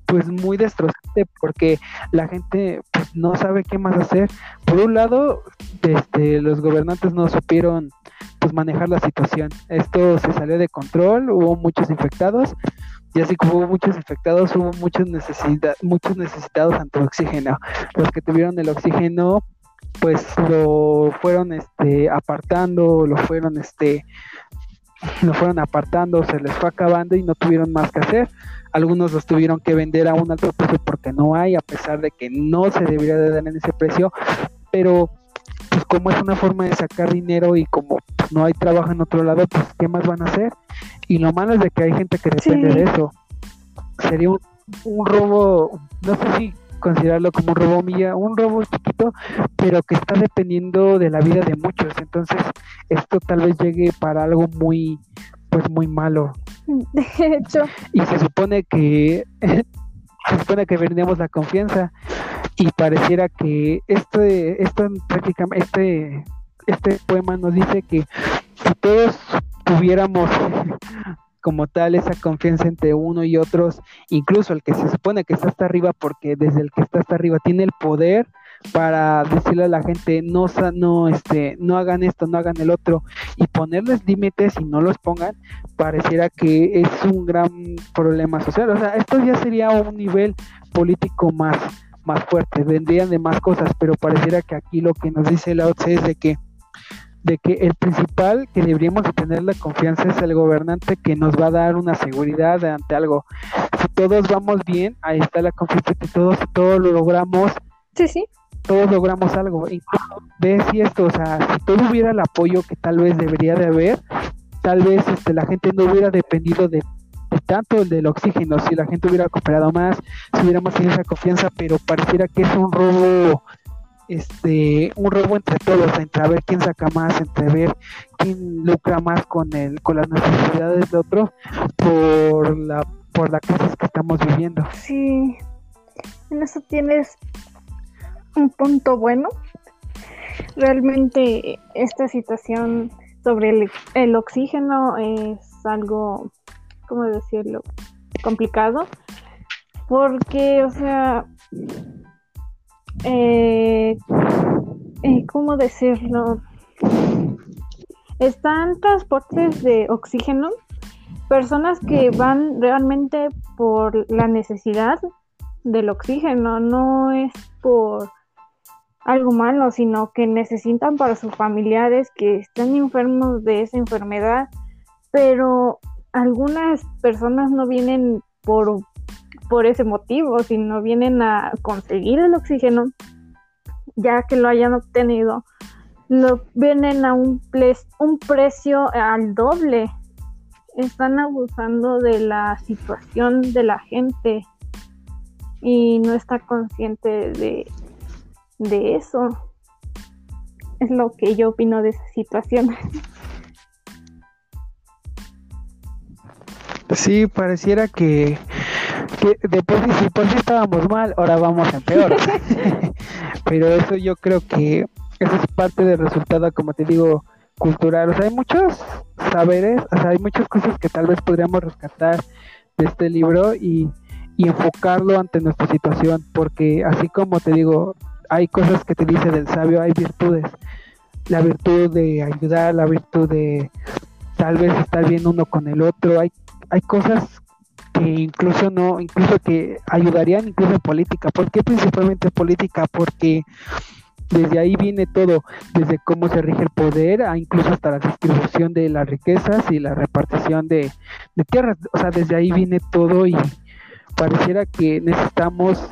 pues muy destrozante porque la gente pues, no sabe qué más hacer. Por un lado, este, los gobernantes no supieron pues manejar la situación. Esto se salió de control, hubo muchos infectados y así como hubo muchos infectados, hubo muchos, necesidad, muchos necesitados ante oxígeno. Los que tuvieron el oxígeno, pues lo fueron este, apartando, lo fueron, este, lo fueron apartando, se les fue acabando y no tuvieron más que hacer. Algunos los tuvieron que vender a un alto precio porque no hay, a pesar de que no se debería de dar en ese precio, pero pues como es una forma de sacar dinero y como no hay trabajo en otro lado, pues ¿qué más van a hacer? Y lo malo es de que hay gente que depende de eso. Sería un, un, robo, no sé si considerarlo como un robo un robo chiquito, pero que está dependiendo de la vida de muchos. Entonces, esto tal vez llegue para algo muy, pues muy malo. [LAUGHS] De hecho. Y se supone que [LAUGHS] se supone que vendemos la confianza y pareciera que este, esto prácticamente, este, este poema nos dice que si todos tuviéramos [LAUGHS] como tal esa confianza entre uno y otros, incluso el que se supone que está hasta arriba, porque desde el que está hasta arriba tiene el poder para decirle a la gente no no este no hagan esto no hagan el otro y ponerles límites y no los pongan pareciera que es un gran problema social. O sea esto ya sería un nivel político más más fuerte vendrían de más cosas pero pareciera que aquí lo que nos dice la OCE es de que de que el principal que deberíamos tener la confianza es el gobernante que nos va a dar una seguridad ante algo. Si todos vamos bien, ahí está la confianza que todos, todos lo logramos. Sí, sí todos logramos algo. Incluso ve si esto, o sea, si todo hubiera el apoyo que tal vez debería de haber, tal vez este, la gente no hubiera dependido de, tanto del oxígeno, si la gente hubiera cooperado más, si hubiéramos tenido esa confianza, pero pareciera que es un robo este un robo entre todos, entre ver quién saca más, entre ver quién lucra más con el con las necesidades de otro por la por la crisis que estamos viviendo. Sí. En eso tienes un punto bueno. Realmente esta situación sobre el, oxígeno es algo, ¿cómo decirlo? Complicado. Porque, o sea, eh, eh, ¿cómo decirlo? Están transportes de oxígeno, personas que van realmente por la necesidad del oxígeno, no es por algo malo, sino que necesitan para sus familiares que están enfermos de esa enfermedad, pero algunas personas no vienen por, por ese motivo, sino vienen a conseguir el oxígeno, ya que lo hayan obtenido, lo vienen a un, un precio al doble. Están abusando de la situación de la gente y no está consciente de, de eso. Es lo que yo opino de esa situación. Sí, pareciera que, que de por sí, si por sí estábamos mal, ahora vamos en peor. [LAUGHS] Pero eso yo creo que eso es parte del resultado, como te digo, cultural. O sea, hay muchos saberes, o sea, hay muchas cosas que tal vez podríamos rescatar de este libro y, y enfocarlo ante nuestra situación, porque así como te digo, hay cosas que te dice del sabio, hay virtudes. La virtud de ayudar, la virtud de tal vez estar bien uno con el otro. Hay, hay cosas incluso no, incluso que ayudarían incluso en política. ¿Por qué principalmente política? Porque Desde ahí viene todo, desde cómo se rige el poder, a incluso hasta la distribución de las riquezas y la repartición de, de tierras. O sea, desde ahí viene todo y pareciera que necesitamos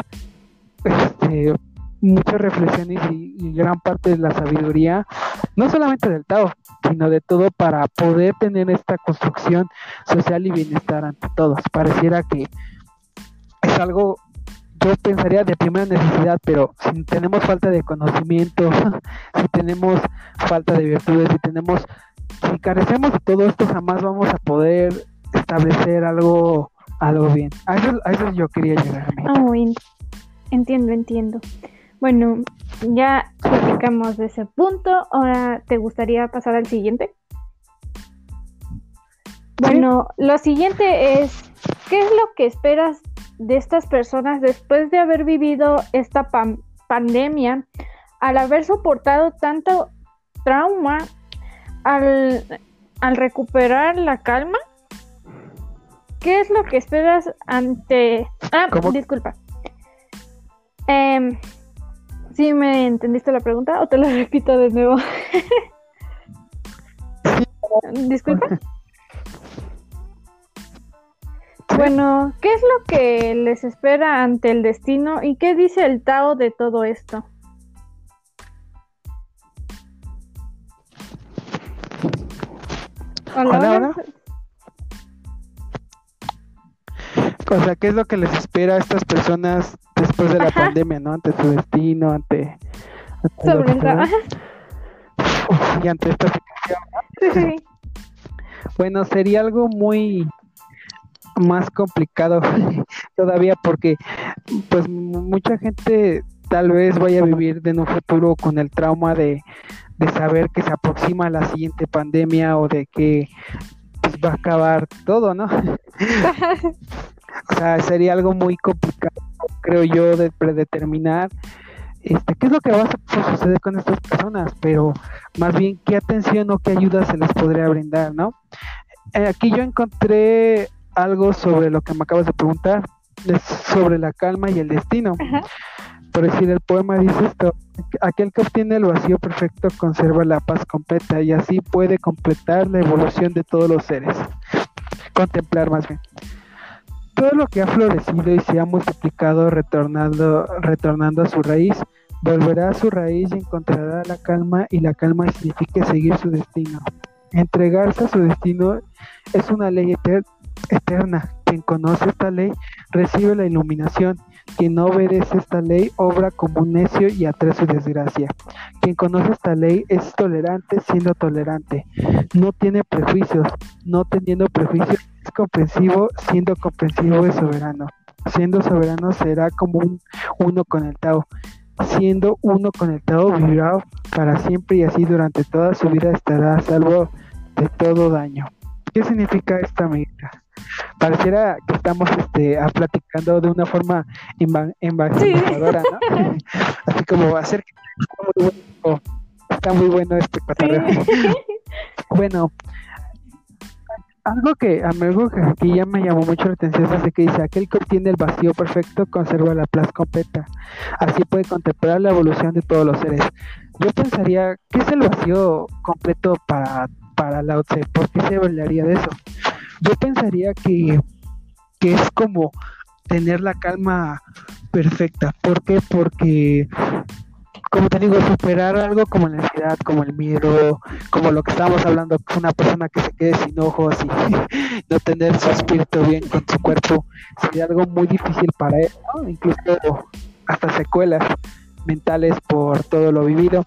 este, muchas reflexiones y, gran parte de la sabiduría, no solamente del Tao, sino de todo para poder tener esta construcción social y bienestar ante todos. Pareciera que es algo, yo pensaría de primera necesidad, pero si tenemos falta de conocimiento, [LAUGHS] si tenemos falta de virtudes, si tenemos, si carecemos de todo esto, jamás vamos a poder establecer algo, algo bien. A eso, a eso yo quería llegar. Ah, bien. Entiendo, entiendo. Bueno, ya platicamos de ese punto. Ahora, ¿te gustaría pasar al siguiente? Bueno, lo siguiente es, ¿qué es lo que esperas de estas personas después de haber vivido esta pandemia, al haber soportado tanto trauma, al, al recuperar la calma? ¿Qué es lo que esperas ante... Ah, disculpa. Eh, ¿Sí me entendiste la pregunta o te la [LAUGHS] repito de nuevo? [LAUGHS] Disculpa. Bueno, ¿qué es lo que les espera ante el destino y qué dice el Tao de todo esto? Hola, O sea, ¿qué es lo que les espera a estas personas después de la pandemia, ¿no? Ante su destino, ante... y ante esta situación. Bueno, sería algo muy más complicado [LAUGHS] todavía porque pues mucha gente tal vez vaya a vivir en un futuro con el trauma de, de saber que se aproxima la siguiente pandemia o de que pues, va a acabar todo, ¿no? [LAUGHS] o sea, sería algo muy complicado creo yo, de predeterminar este, qué es lo que va a suceder con estas personas, pero más bien qué atención o qué ayuda se les podría brindar, ¿no? Eh, aquí yo encontré algo sobre lo que me acabas de preguntar, sobre la calma y el destino. Por decir, el poema dice esto, aquel que obtiene el vacío perfecto conserva la paz completa y así puede completar la evolución de todos los seres. Contemplar más bien todo lo que ha florecido y se ha multiplicado retornando, retornando a su raíz, volverá a su raíz y encontrará la calma y la calma significa seguir su destino. Entregarse a su destino es una ley eterna. Quien conoce esta ley recibe la iluminación. Quien no obedece esta ley obra como un necio y atrae su desgracia. Quien conoce esta ley es tolerante siendo tolerante. No tiene prejuicios. No teniendo prejuicios comprensivo, siendo comprensivo es soberano. Siendo soberano será como un uno con el Tao. Siendo uno con el Tao vivirá para siempre y así durante toda su vida estará a salvo de todo daño. ¿Qué significa esta medida? Pareciera que estamos este, platicando de una forma evangelizadora, ¿no? [LAUGHS] Así como hacer que está muy bueno este patrón. bueno, algo que, algo que aquí ya me llamó mucho la atención es que dice, aquel que obtiene el vacío perfecto conserva la plaza completa. Así puede contemplar la evolución de todos los seres. Yo pensaría, ¿qué es el vacío completo para, para Lao Tse? ¿Por qué se hablaría de eso? Yo pensaría que, que es como tener la calma perfecta. ¿Por qué? Porque como te digo, superar algo como la ansiedad, como el miedo, como lo que estábamos hablando, una persona que se quede sin ojos y [LAUGHS] no tener su espíritu bien con su cuerpo, sería algo muy difícil para él, ¿no? incluso hasta secuelas mentales por todo lo vivido.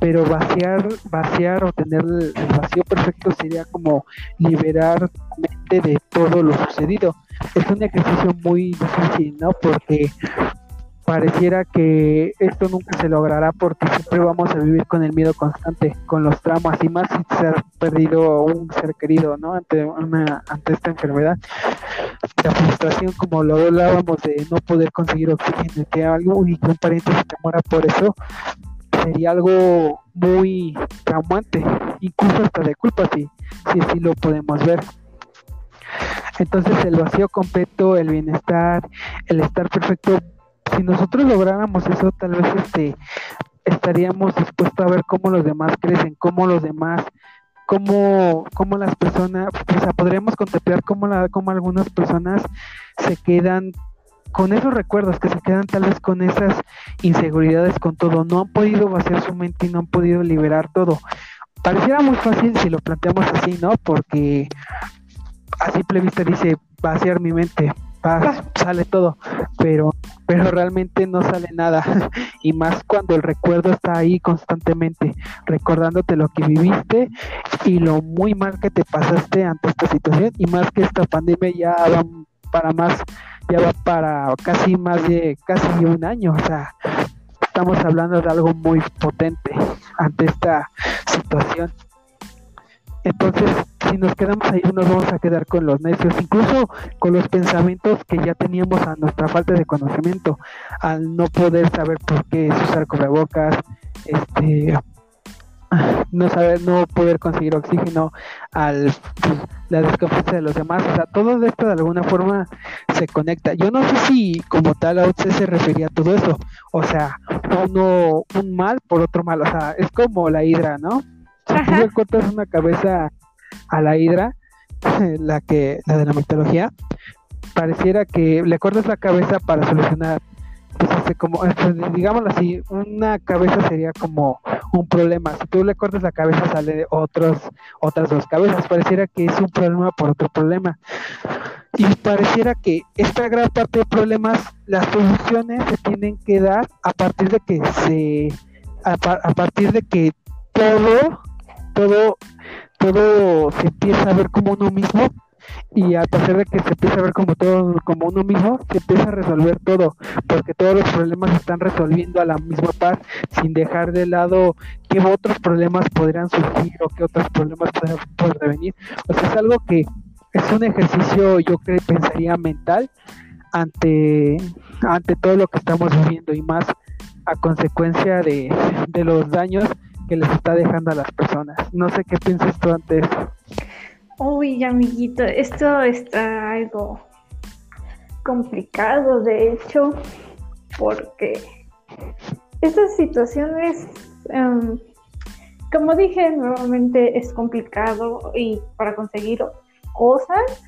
Pero vaciar, vaciar o tener el vacío perfecto sería como liberar mente de todo lo sucedido. Es un ejercicio muy difícil, ¿no? Porque pareciera que esto nunca se logrará porque siempre vamos a vivir con el miedo constante, con los traumas y más si se ha perdido un ser querido, ¿no? Ante una, ante esta enfermedad, la frustración, como lo hablábamos de no poder conseguir oxígeno, que algo y que un pariente se muera por eso, sería algo muy traumante, incluso hasta de culpa, si, si así lo podemos ver. Entonces el vacío completo, el bienestar, el estar perfecto si nosotros lográramos eso, tal vez este estaríamos dispuestos a ver cómo los demás crecen, cómo los demás, cómo, cómo las personas, o sea, podríamos contemplar cómo, la, cómo algunas personas se quedan con esos recuerdos, que se quedan tal vez con esas inseguridades, con todo, no han podido vaciar su mente y no han podido liberar todo. Pareciera muy fácil si lo planteamos así, ¿no? Porque a simple vista dice vaciar mi mente, sale todo, pero, pero realmente no sale nada. [LAUGHS] y más cuando el recuerdo está ahí constantemente, recordándote lo que viviste y lo muy mal que te pasaste ante esta situación. Y más que esta pandemia ya va para más, ya va para casi más de casi un año. O sea, estamos hablando de algo muy potente ante esta situación. Entonces, si nos quedamos ahí, nos vamos a quedar con los necios, incluso con los pensamientos que ya teníamos a nuestra falta de conocimiento, al no poder saber por qué es usar cubrebocas, este, no saber, no poder conseguir oxígeno, al pues, la desconfianza de los demás, o sea, todo esto de alguna forma se conecta. Yo no sé si como tal a usted se refería a todo eso, o sea, uno, un mal por otro mal, o sea, es como la hidra, ¿no? Si tú le cortas una cabeza a la hidra, [LAUGHS] la que la de la mitología, pareciera que le cortas la cabeza para solucionar pues este, como este, digámoslo así, una cabeza sería como un problema. Si tú le cortas la cabeza sale otros otras dos cabezas. Pareciera que es un problema por otro problema. Y pareciera que esta gran parte de problemas, las soluciones se tienen que dar a partir de que se a partir de que todo todo, todo se empieza a ver como uno mismo y a pesar de que se empieza a ver como todo como uno mismo, se empieza a resolver todo, porque todos los problemas se están resolviendo a la misma paz, sin dejar de lado qué otros problemas podrían surgir o qué otros problemas podrían venir. O sea, es algo que es un ejercicio, yo creo, pensaría mental ante, ante todo lo que estamos viviendo y más a consecuencia de, de los daños que les está dejando a las personas. No sé qué piensas tú ante eso. Uy, amiguito, esto está algo complicado, de hecho, porque estas situaciones, em, como dije, nuevamente es complicado y para conseguir cosas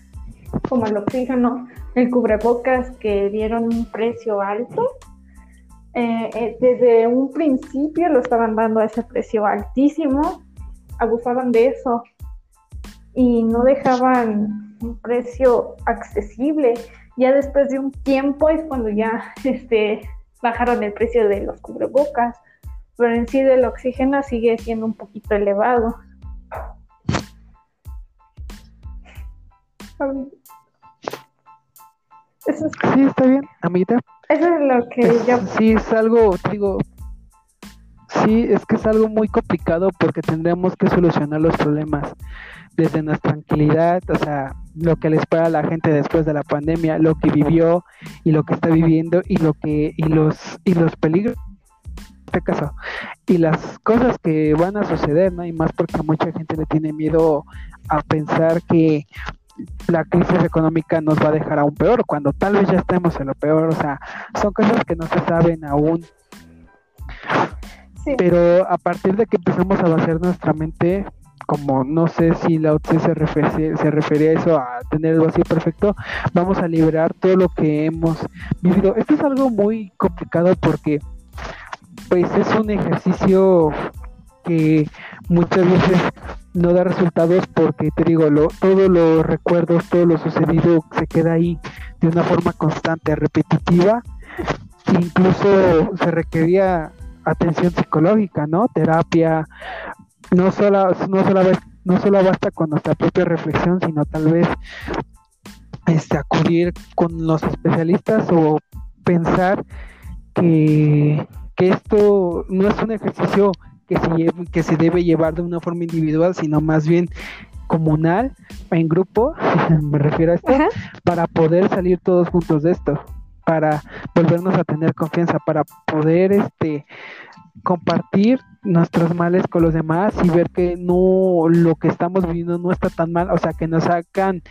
como el oxígeno, el cubrebocas que dieron un precio alto, eh, eh, desde un principio lo estaban dando a ese precio altísimo, abusaban de eso y no dejaban un precio accesible. Ya después de un tiempo es cuando ya [LAUGHS] este, bajaron el precio de los cubrebocas, pero en sí del oxígeno sigue siendo un poquito elevado. Sí, está bien, amiguita. Eso es lo que yo... Sí, es algo, digo, sí, es que es algo muy complicado porque tendremos que solucionar los problemas desde nuestra tranquilidad, o sea, lo que le espera a la gente después de la pandemia, lo que vivió y lo que está viviendo y lo que y los y los peligros en este caso y las cosas que van a suceder, ¿no? Y más porque mucha gente le tiene miedo a pensar que la crisis económica nos va a dejar aún peor, cuando tal vez ya estemos en lo peor, o sea, son cosas que no se saben aún. Pero a partir de que empezamos a vaciar nuestra mente, como no sé si la OTC se se refería a eso, a tener el vacío perfecto, vamos a liberar todo lo que hemos vivido. Esto es algo muy complicado porque pues es un ejercicio que muchas veces no da resultados porque te digo, lo, todos los recuerdos, todo lo sucedido se queda ahí de una forma constante, repetitiva, incluso se requería atención psicológica, ¿no? Terapia, no solo, no solo, no solo basta con nuestra propia reflexión, sino tal vez este, acudir con los especialistas o pensar que, que esto no es un ejercicio que se, que se debe llevar de una forma individual, sino más bien comunal, en grupo, [LAUGHS] me refiero a esto, para poder salir todos juntos de esto, para volvernos a tener confianza, para poder este compartir nuestros males con los demás y ver que no lo que estamos viviendo no está tan mal, o sea, que nos hagan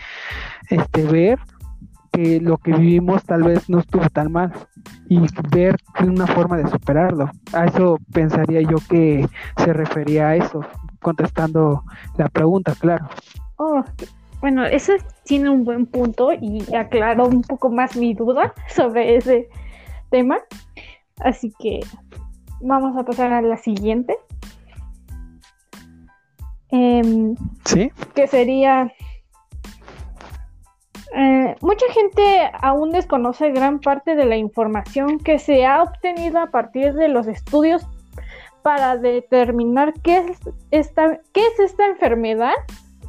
este ver que lo que vivimos tal vez no estuvo tan mal y ver una forma de superarlo. A eso pensaría yo que se refería a eso, contestando la pregunta, claro. Oh, bueno, eso tiene un buen punto y aclaró un poco más mi duda sobre ese tema. Así que vamos a pasar a la siguiente. Em, sí. Que sería eh, mucha gente aún desconoce gran parte de la información que se ha obtenido a partir de los estudios para determinar qué es esta, qué es esta enfermedad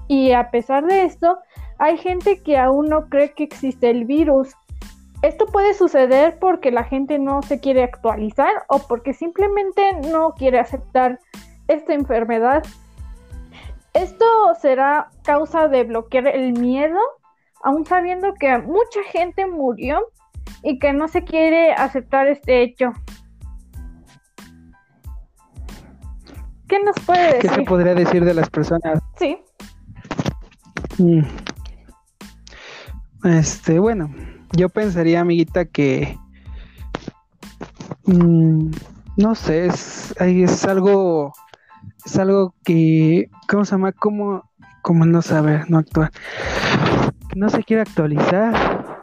y a pesar de esto hay gente que aún no cree que existe el virus. Esto puede suceder porque la gente no se quiere actualizar o porque simplemente no quiere aceptar esta enfermedad. Esto será causa de bloquear el miedo aún sabiendo que mucha gente murió y que no se quiere aceptar este hecho. ¿Qué nos puede decir? ¿Qué se podría decir de las personas? Sí. Mm. Este, bueno, yo pensaría, amiguita, que mm, no sé, es, es algo, es algo que, ¿cómo se llama? Como, como no saber, no actuar no se quiere actualizar.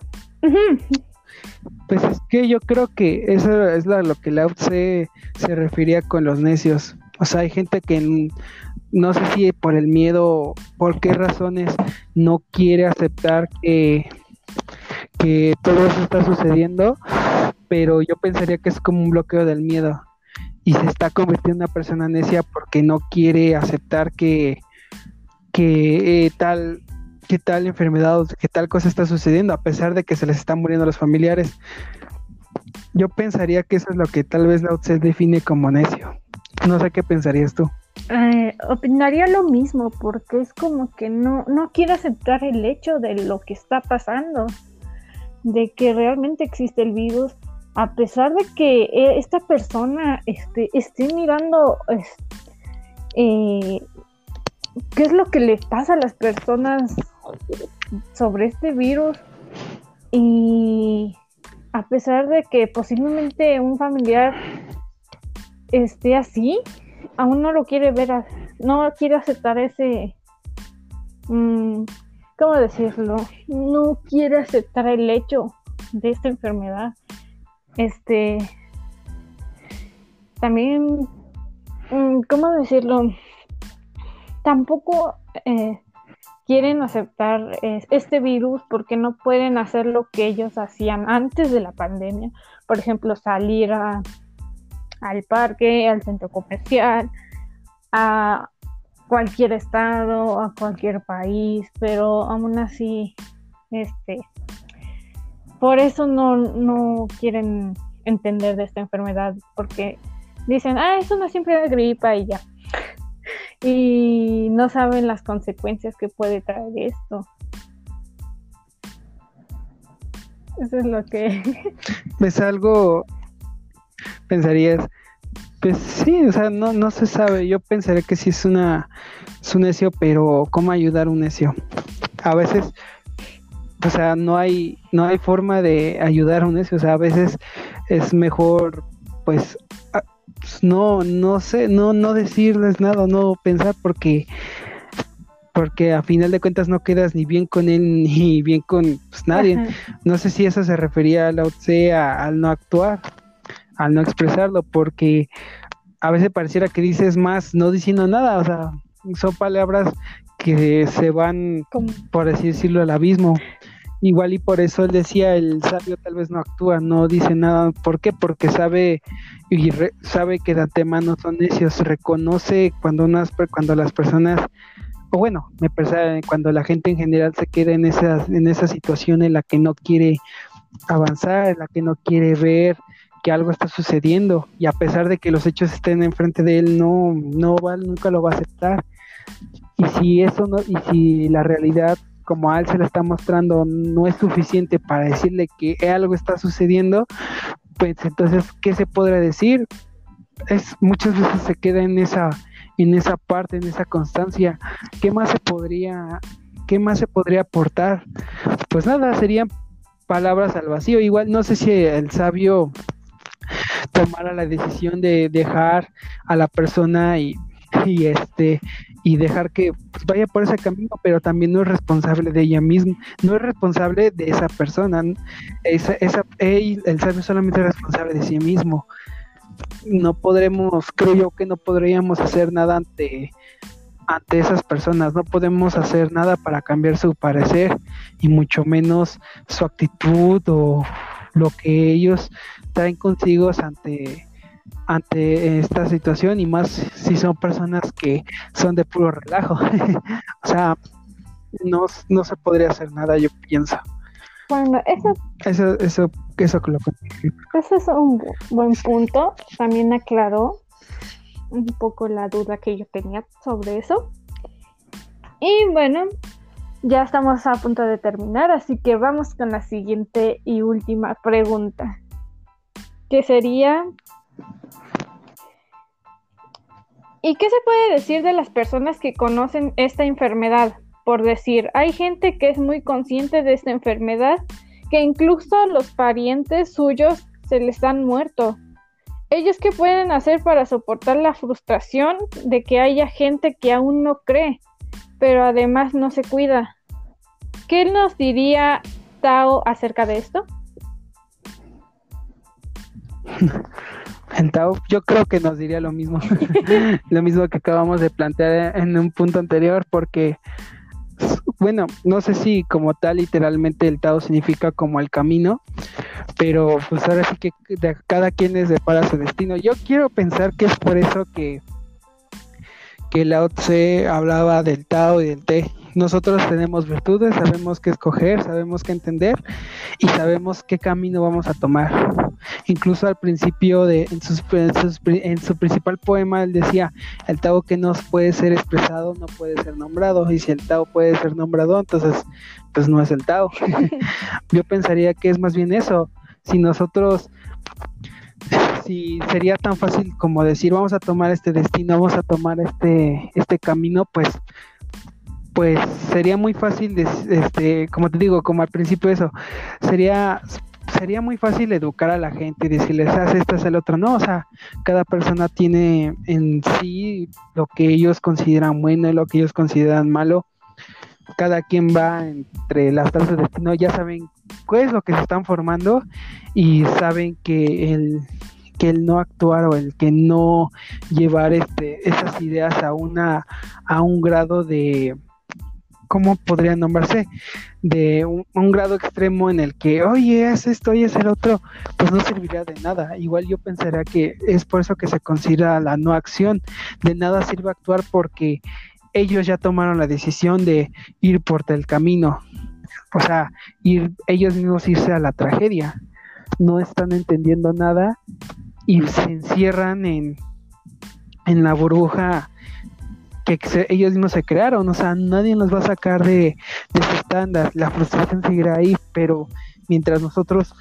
Pues es que yo creo que eso es lo que la se, se refería con los necios. O sea, hay gente que no sé si por el miedo, por qué razones no quiere aceptar que, que todo eso está sucediendo, pero yo pensaría que es como un bloqueo del miedo y se está convirtiendo en una persona necia porque no quiere aceptar que, que eh, tal qué tal enfermedad o qué tal cosa está sucediendo, a pesar de que se les están muriendo los familiares. Yo pensaría que eso es lo que tal vez la se define como necio. No sé qué pensarías tú. Eh, opinaría lo mismo, porque es como que no, no quiere aceptar el hecho de lo que está pasando, de que realmente existe el virus, a pesar de que eh, esta persona este, esté mirando eh, qué es lo que le pasa a las personas sobre este virus y a pesar de que posiblemente un familiar esté así, aún no lo quiere ver, no quiere aceptar ese, mm, ¿cómo decirlo? No quiere aceptar el hecho de esta enfermedad. Este, también, mm, ¿cómo decirlo? Tampoco eh, quieren aceptar este virus porque no pueden hacer lo que ellos hacían antes de la pandemia. Por ejemplo, salir al parque, al centro comercial, a cualquier estado, a cualquier país, pero aún así, este, por eso no, no quieren entender de esta enfermedad, porque dicen, ah, es una simple gripa y ya y no saben las consecuencias que puede traer esto. Eso es lo que... [LAUGHS] Es algo, pensarías, pues sí, o sea, no, no se sabe. Yo pensaría que sí es una es un necio, pero ¿cómo ayudar a un necio? A veces, o sea, no hay, no hay forma de ayudar a un necio. O sea, a veces es mejor, pues, pues, no, no sé, no, no decirles nada, no pensar porque porque a final de cuentas no quedas ni bien con él [LAUGHS] ni bien con pues, nadie. No sé si eso se refería a la OTSE al no actuar, al no expresarlo, porque a veces pareciera que dices más no diciendo nada, o sea, son palabras que se van, por así decirlo, al abismo. Igual y por eso él decía, el sabio tal vez no actúa, no dice nada. ¿Por qué? Porque sabe y sabe que de antemano son necios, reconoce cuando unas cuando las personas o bueno, me parece cuando la gente en general se queda en esa en esa situación en la que no quiere avanzar, en la que no quiere ver que algo está sucediendo y a pesar de que los hechos estén enfrente de él no no va nunca lo va a aceptar. Y si eso no y si la realidad como a él se le está mostrando no es suficiente para decirle que algo está sucediendo, pues entonces, ¿qué se podrá decir? Es, muchas veces se queda en esa, en esa parte, en esa constancia. ¿Qué más se podría, qué más se podría aportar? Pues nada, sería palabras al vacío. Igual no sé si el sabio tomara la decisión de dejar a la persona y este y dejar que pues, vaya por ese camino, pero también no es responsable de ella misma, no es responsable de esa persona, esa, esa, el sabio solamente es responsable de sí mismo. No podremos, creo yo que no podríamos hacer nada ante ante esas personas. No podemos hacer nada para cambiar su parecer y mucho menos su actitud o lo que ellos traen consigo ante ante esta situación y más si son personas que son de puro relajo. [LAUGHS] o sea, no, no se podría hacer nada, yo pienso. Bueno, eso, eso, eso, eso, eso es un buen punto. También aclaró un poco la duda que yo tenía sobre eso. Y bueno, ya estamos a punto de terminar, así que vamos con la siguiente y última pregunta, que sería, ¿y qué se puede decir de las personas que conocen esta enfermedad? Por decir, hay gente que es muy consciente de esta enfermedad, que incluso los parientes suyos se les han muerto ¿Ellos qué pueden hacer para soportar la frustración de que haya gente que aún no cree, pero además no se cuida? ¿Qué nos diría Tao acerca de esto? [LAUGHS] En Tao, yo creo que nos diría lo mismo, [LAUGHS] [LAUGHS] lo mismo que acabamos de plantear en un punto anterior, porque bueno, no sé si como tal literalmente el Tao significa como el camino, pero pues ahora sí que cada quien es de para su destino. Yo quiero pensar que es por eso que, que Lao Tse hablaba del Tao y del Te, nosotros tenemos virtudes, sabemos qué escoger, sabemos qué entender y sabemos qué camino vamos a tomar. Incluso al principio de en, en, su principal poema él decía, el Tao que no puede ser expresado no puede ser nombrado y si el Tao puede ser nombrado, entonces pues no es el Tao. [LAUGHS] Yo pensaría que es más bien eso. Si nosotros si sería tan fácil como decir vamos a tomar este destino, vamos a tomar este, este camino, pues pues sería muy fácil, este, como te digo, como al principio eso, sería sería muy fácil educar a la gente y decirles, haz esto, haz el otro. No, o sea, cada persona tiene en sí lo que ellos consideran bueno y lo que ellos consideran malo. Cada quien va entre las tasas de destino, ya saben qué es lo que se están formando y saben que el, que el no actuar o el que no llevar este, esas ideas a, una, a un grado de, ¿cómo podría nombrarse? De un, grado extremo en el que, oye, es esto y es el otro, pues no serviría de nada. Igual yo pensaría que es por eso que se considera la no acción. De nada sirve actuar porque ellos ya tomaron la decisión de ir por el camino. O sea, ir, ellos mismos irse a la tragedia. No están entendiendo nada y se encierran en, en la burbuja que ellos mismos se crearon, o sea, nadie nos va a sacar de, de ese estándar, la frustración seguirá ahí, pero mientras nosotros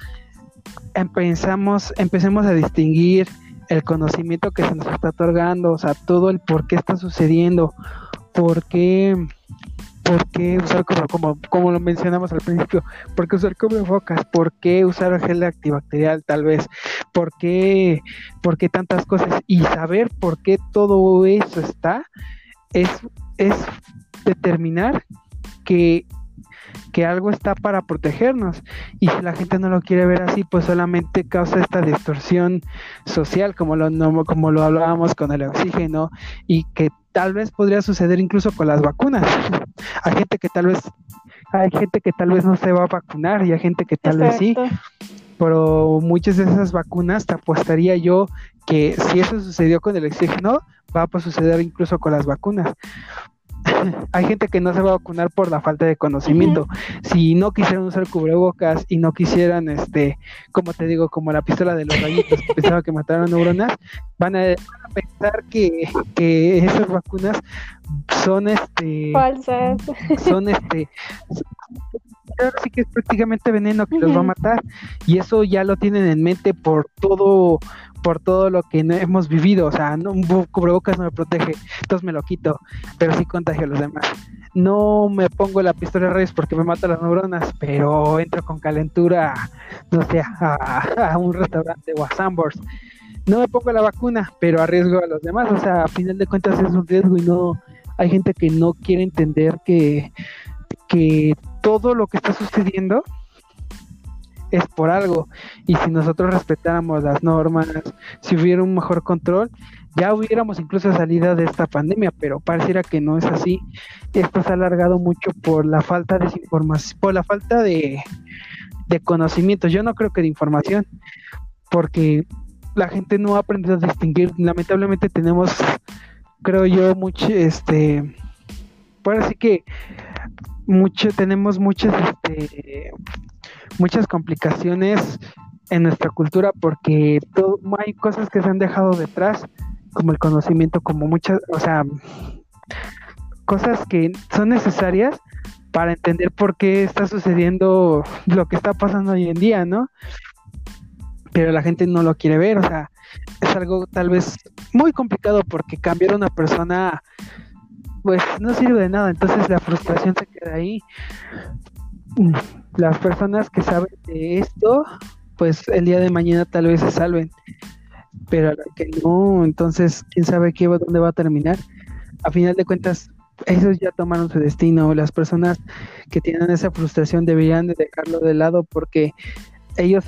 empezamos, empecemos a distinguir el conocimiento que se nos está otorgando, o sea, todo el por qué está sucediendo, por qué, por qué usar como, como, lo mencionamos al principio, por qué usar focas por qué usar gel antibacterial tal vez, por qué, por qué tantas cosas y saber por qué todo eso está, es, es determinar que, que algo está para protegernos. Y si la gente no lo quiere ver así pues solamente causa esta distorsión social como lo como lo hablábamos con el oxígeno y que tal vez podría suceder incluso con las vacunas. [LAUGHS] Hay gente que tal vez hay gente que tal vez no se va a vacunar y hay gente que tal vez sí pero muchas de esas vacunas te apostaría yo que si eso sucedió con el oxígeno, va a suceder incluso con las vacunas. [LAUGHS] Hay gente que no se va a vacunar por la falta de conocimiento. Si no quisieran usar cubrebocas y no quisieran, este, como te digo, como la pistola de los rayitos que pensaba que mataron neuronas, van a, pensar que, que esas vacunas son, este, falsas. Son, [LAUGHS] este, sí que es prácticamente veneno que los va a matar y eso ya lo tienen en mente por todo por todo lo que hemos vivido, o sea, no, un cubrebocas no me protege, entonces me lo quito, pero sí contagio a los demás. No me pongo la pistola de reyes porque me mata las neuronas, pero entro con calentura, no sé, a, un restaurante o a Sambors. No me pongo la vacuna, pero arriesgo a los demás, o sea, a final de cuentas es un riesgo y no, hay gente que no quiere entender que, que todo lo que está sucediendo es por algo. Y si nosotros respetáramos las normas, si hubiera un mejor control, ya hubiéramos incluso salido de esta pandemia, pero pareciera que no es así. Esto se ha alargado mucho por la falta de información, por la falta de, de conocimiento. Yo no creo que de información, porque la gente no ha aprendido a distinguir. Lamentablemente tenemos, creo yo, mucho, este, por así que mucho, tenemos muchas, este, muchas complicaciones en nuestra cultura porque hay cosas que se han dejado detrás, como el conocimiento, como muchas, o sea, cosas que son necesarias para entender por qué está sucediendo lo que está pasando hoy en día, ¿no? Pero la gente no lo quiere ver, o sea, es algo tal vez muy complicado porque cambiar a una persona pues no sirve de nada, entonces la frustración se queda ahí las personas que saben de esto, pues el día de mañana tal vez se salven, pero que no, entonces quién sabe qué dónde va a terminar. A final de cuentas, ellos ya tomaron su destino. Las personas que tienen esa frustración deberían de dejarlo de lado porque ellos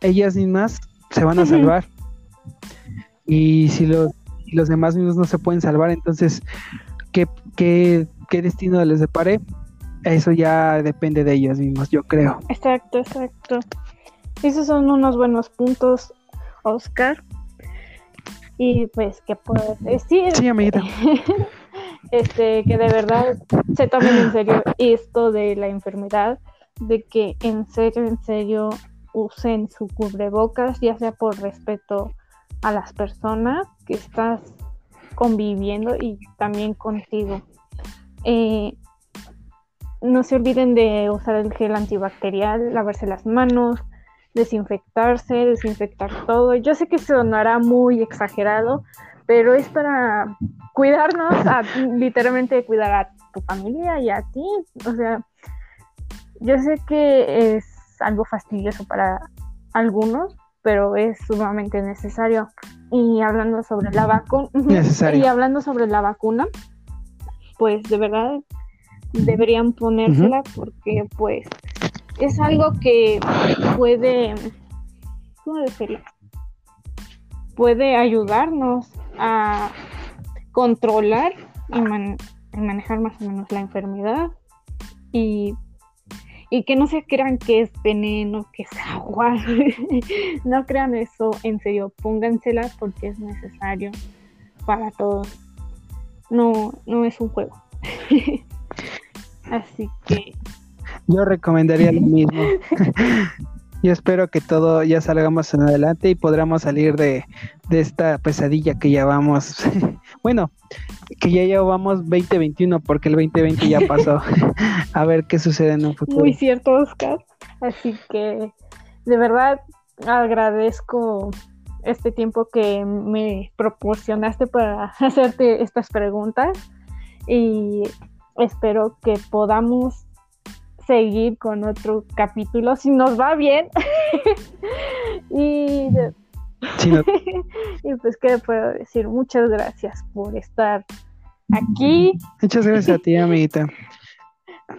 ellas mismas se van a salvar. Y si los, los demás mismos no se pueden salvar, entonces, ¿qué, qué, qué destino les depare? eso ya depende de ellos mismos, yo creo. Exacto, exacto. Esos son unos buenos puntos, Oscar. Y pues, ¿qué puedo decir? Sí, amiguita. [LAUGHS] este, que de verdad se tomen en serio esto de la enfermedad, de que en serio, en serio usen su cubrebocas, ya sea por respeto a las personas que estás conviviendo y también contigo. Eh, no se olviden de usar el gel antibacterial, lavarse las manos, desinfectarse, desinfectar todo. Yo sé que sonará muy exagerado, pero es para cuidarnos, literalmente cuidar a tu familia y a ti. O sea, yo sé que es algo fastidioso para algunos, pero es sumamente necesario. Y hablando sobre la vacuna, [LAUGHS] y hablando sobre la vacuna, pues de verdad deberían ponérsela porque pues es algo que puede, ¿cómo decirlo? Puede ayudarnos a controlar y, manejar más o menos la enfermedad y, y que no se crean que es veneno, que es agua. [LAUGHS] no crean eso, en serio, póngansela porque es necesario para todos. No, no es un juego. [LAUGHS] Así que... Yo recomendaría lo mismo. [LAUGHS] Yo espero que todo ya salgamos en adelante y podamos salir de, esta pesadilla que ya vamos. [LAUGHS] bueno, que ya llevamos 2021 porque el 2020 ya pasó. [LAUGHS] [LAUGHS] A ver qué sucede en un futuro. Muy cierto, Oscar. Así que de verdad agradezco este tiempo que me proporcionaste para hacerte estas preguntas y espero que podamos seguir con otro capítulo si nos va bien. [LAUGHS] y, [LAUGHS] y pues, ¿qué puedo decir? Muchas gracias por estar aquí. Muchas gracias a ti, [LAUGHS] amiguita.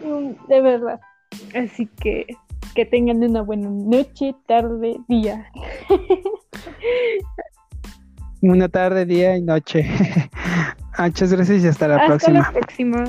Mm, de verdad. Así que que tengan una buena noche, tarde, día. Una tarde, día y noche. Muchas gracias y hasta la hasta próxima. La próxima.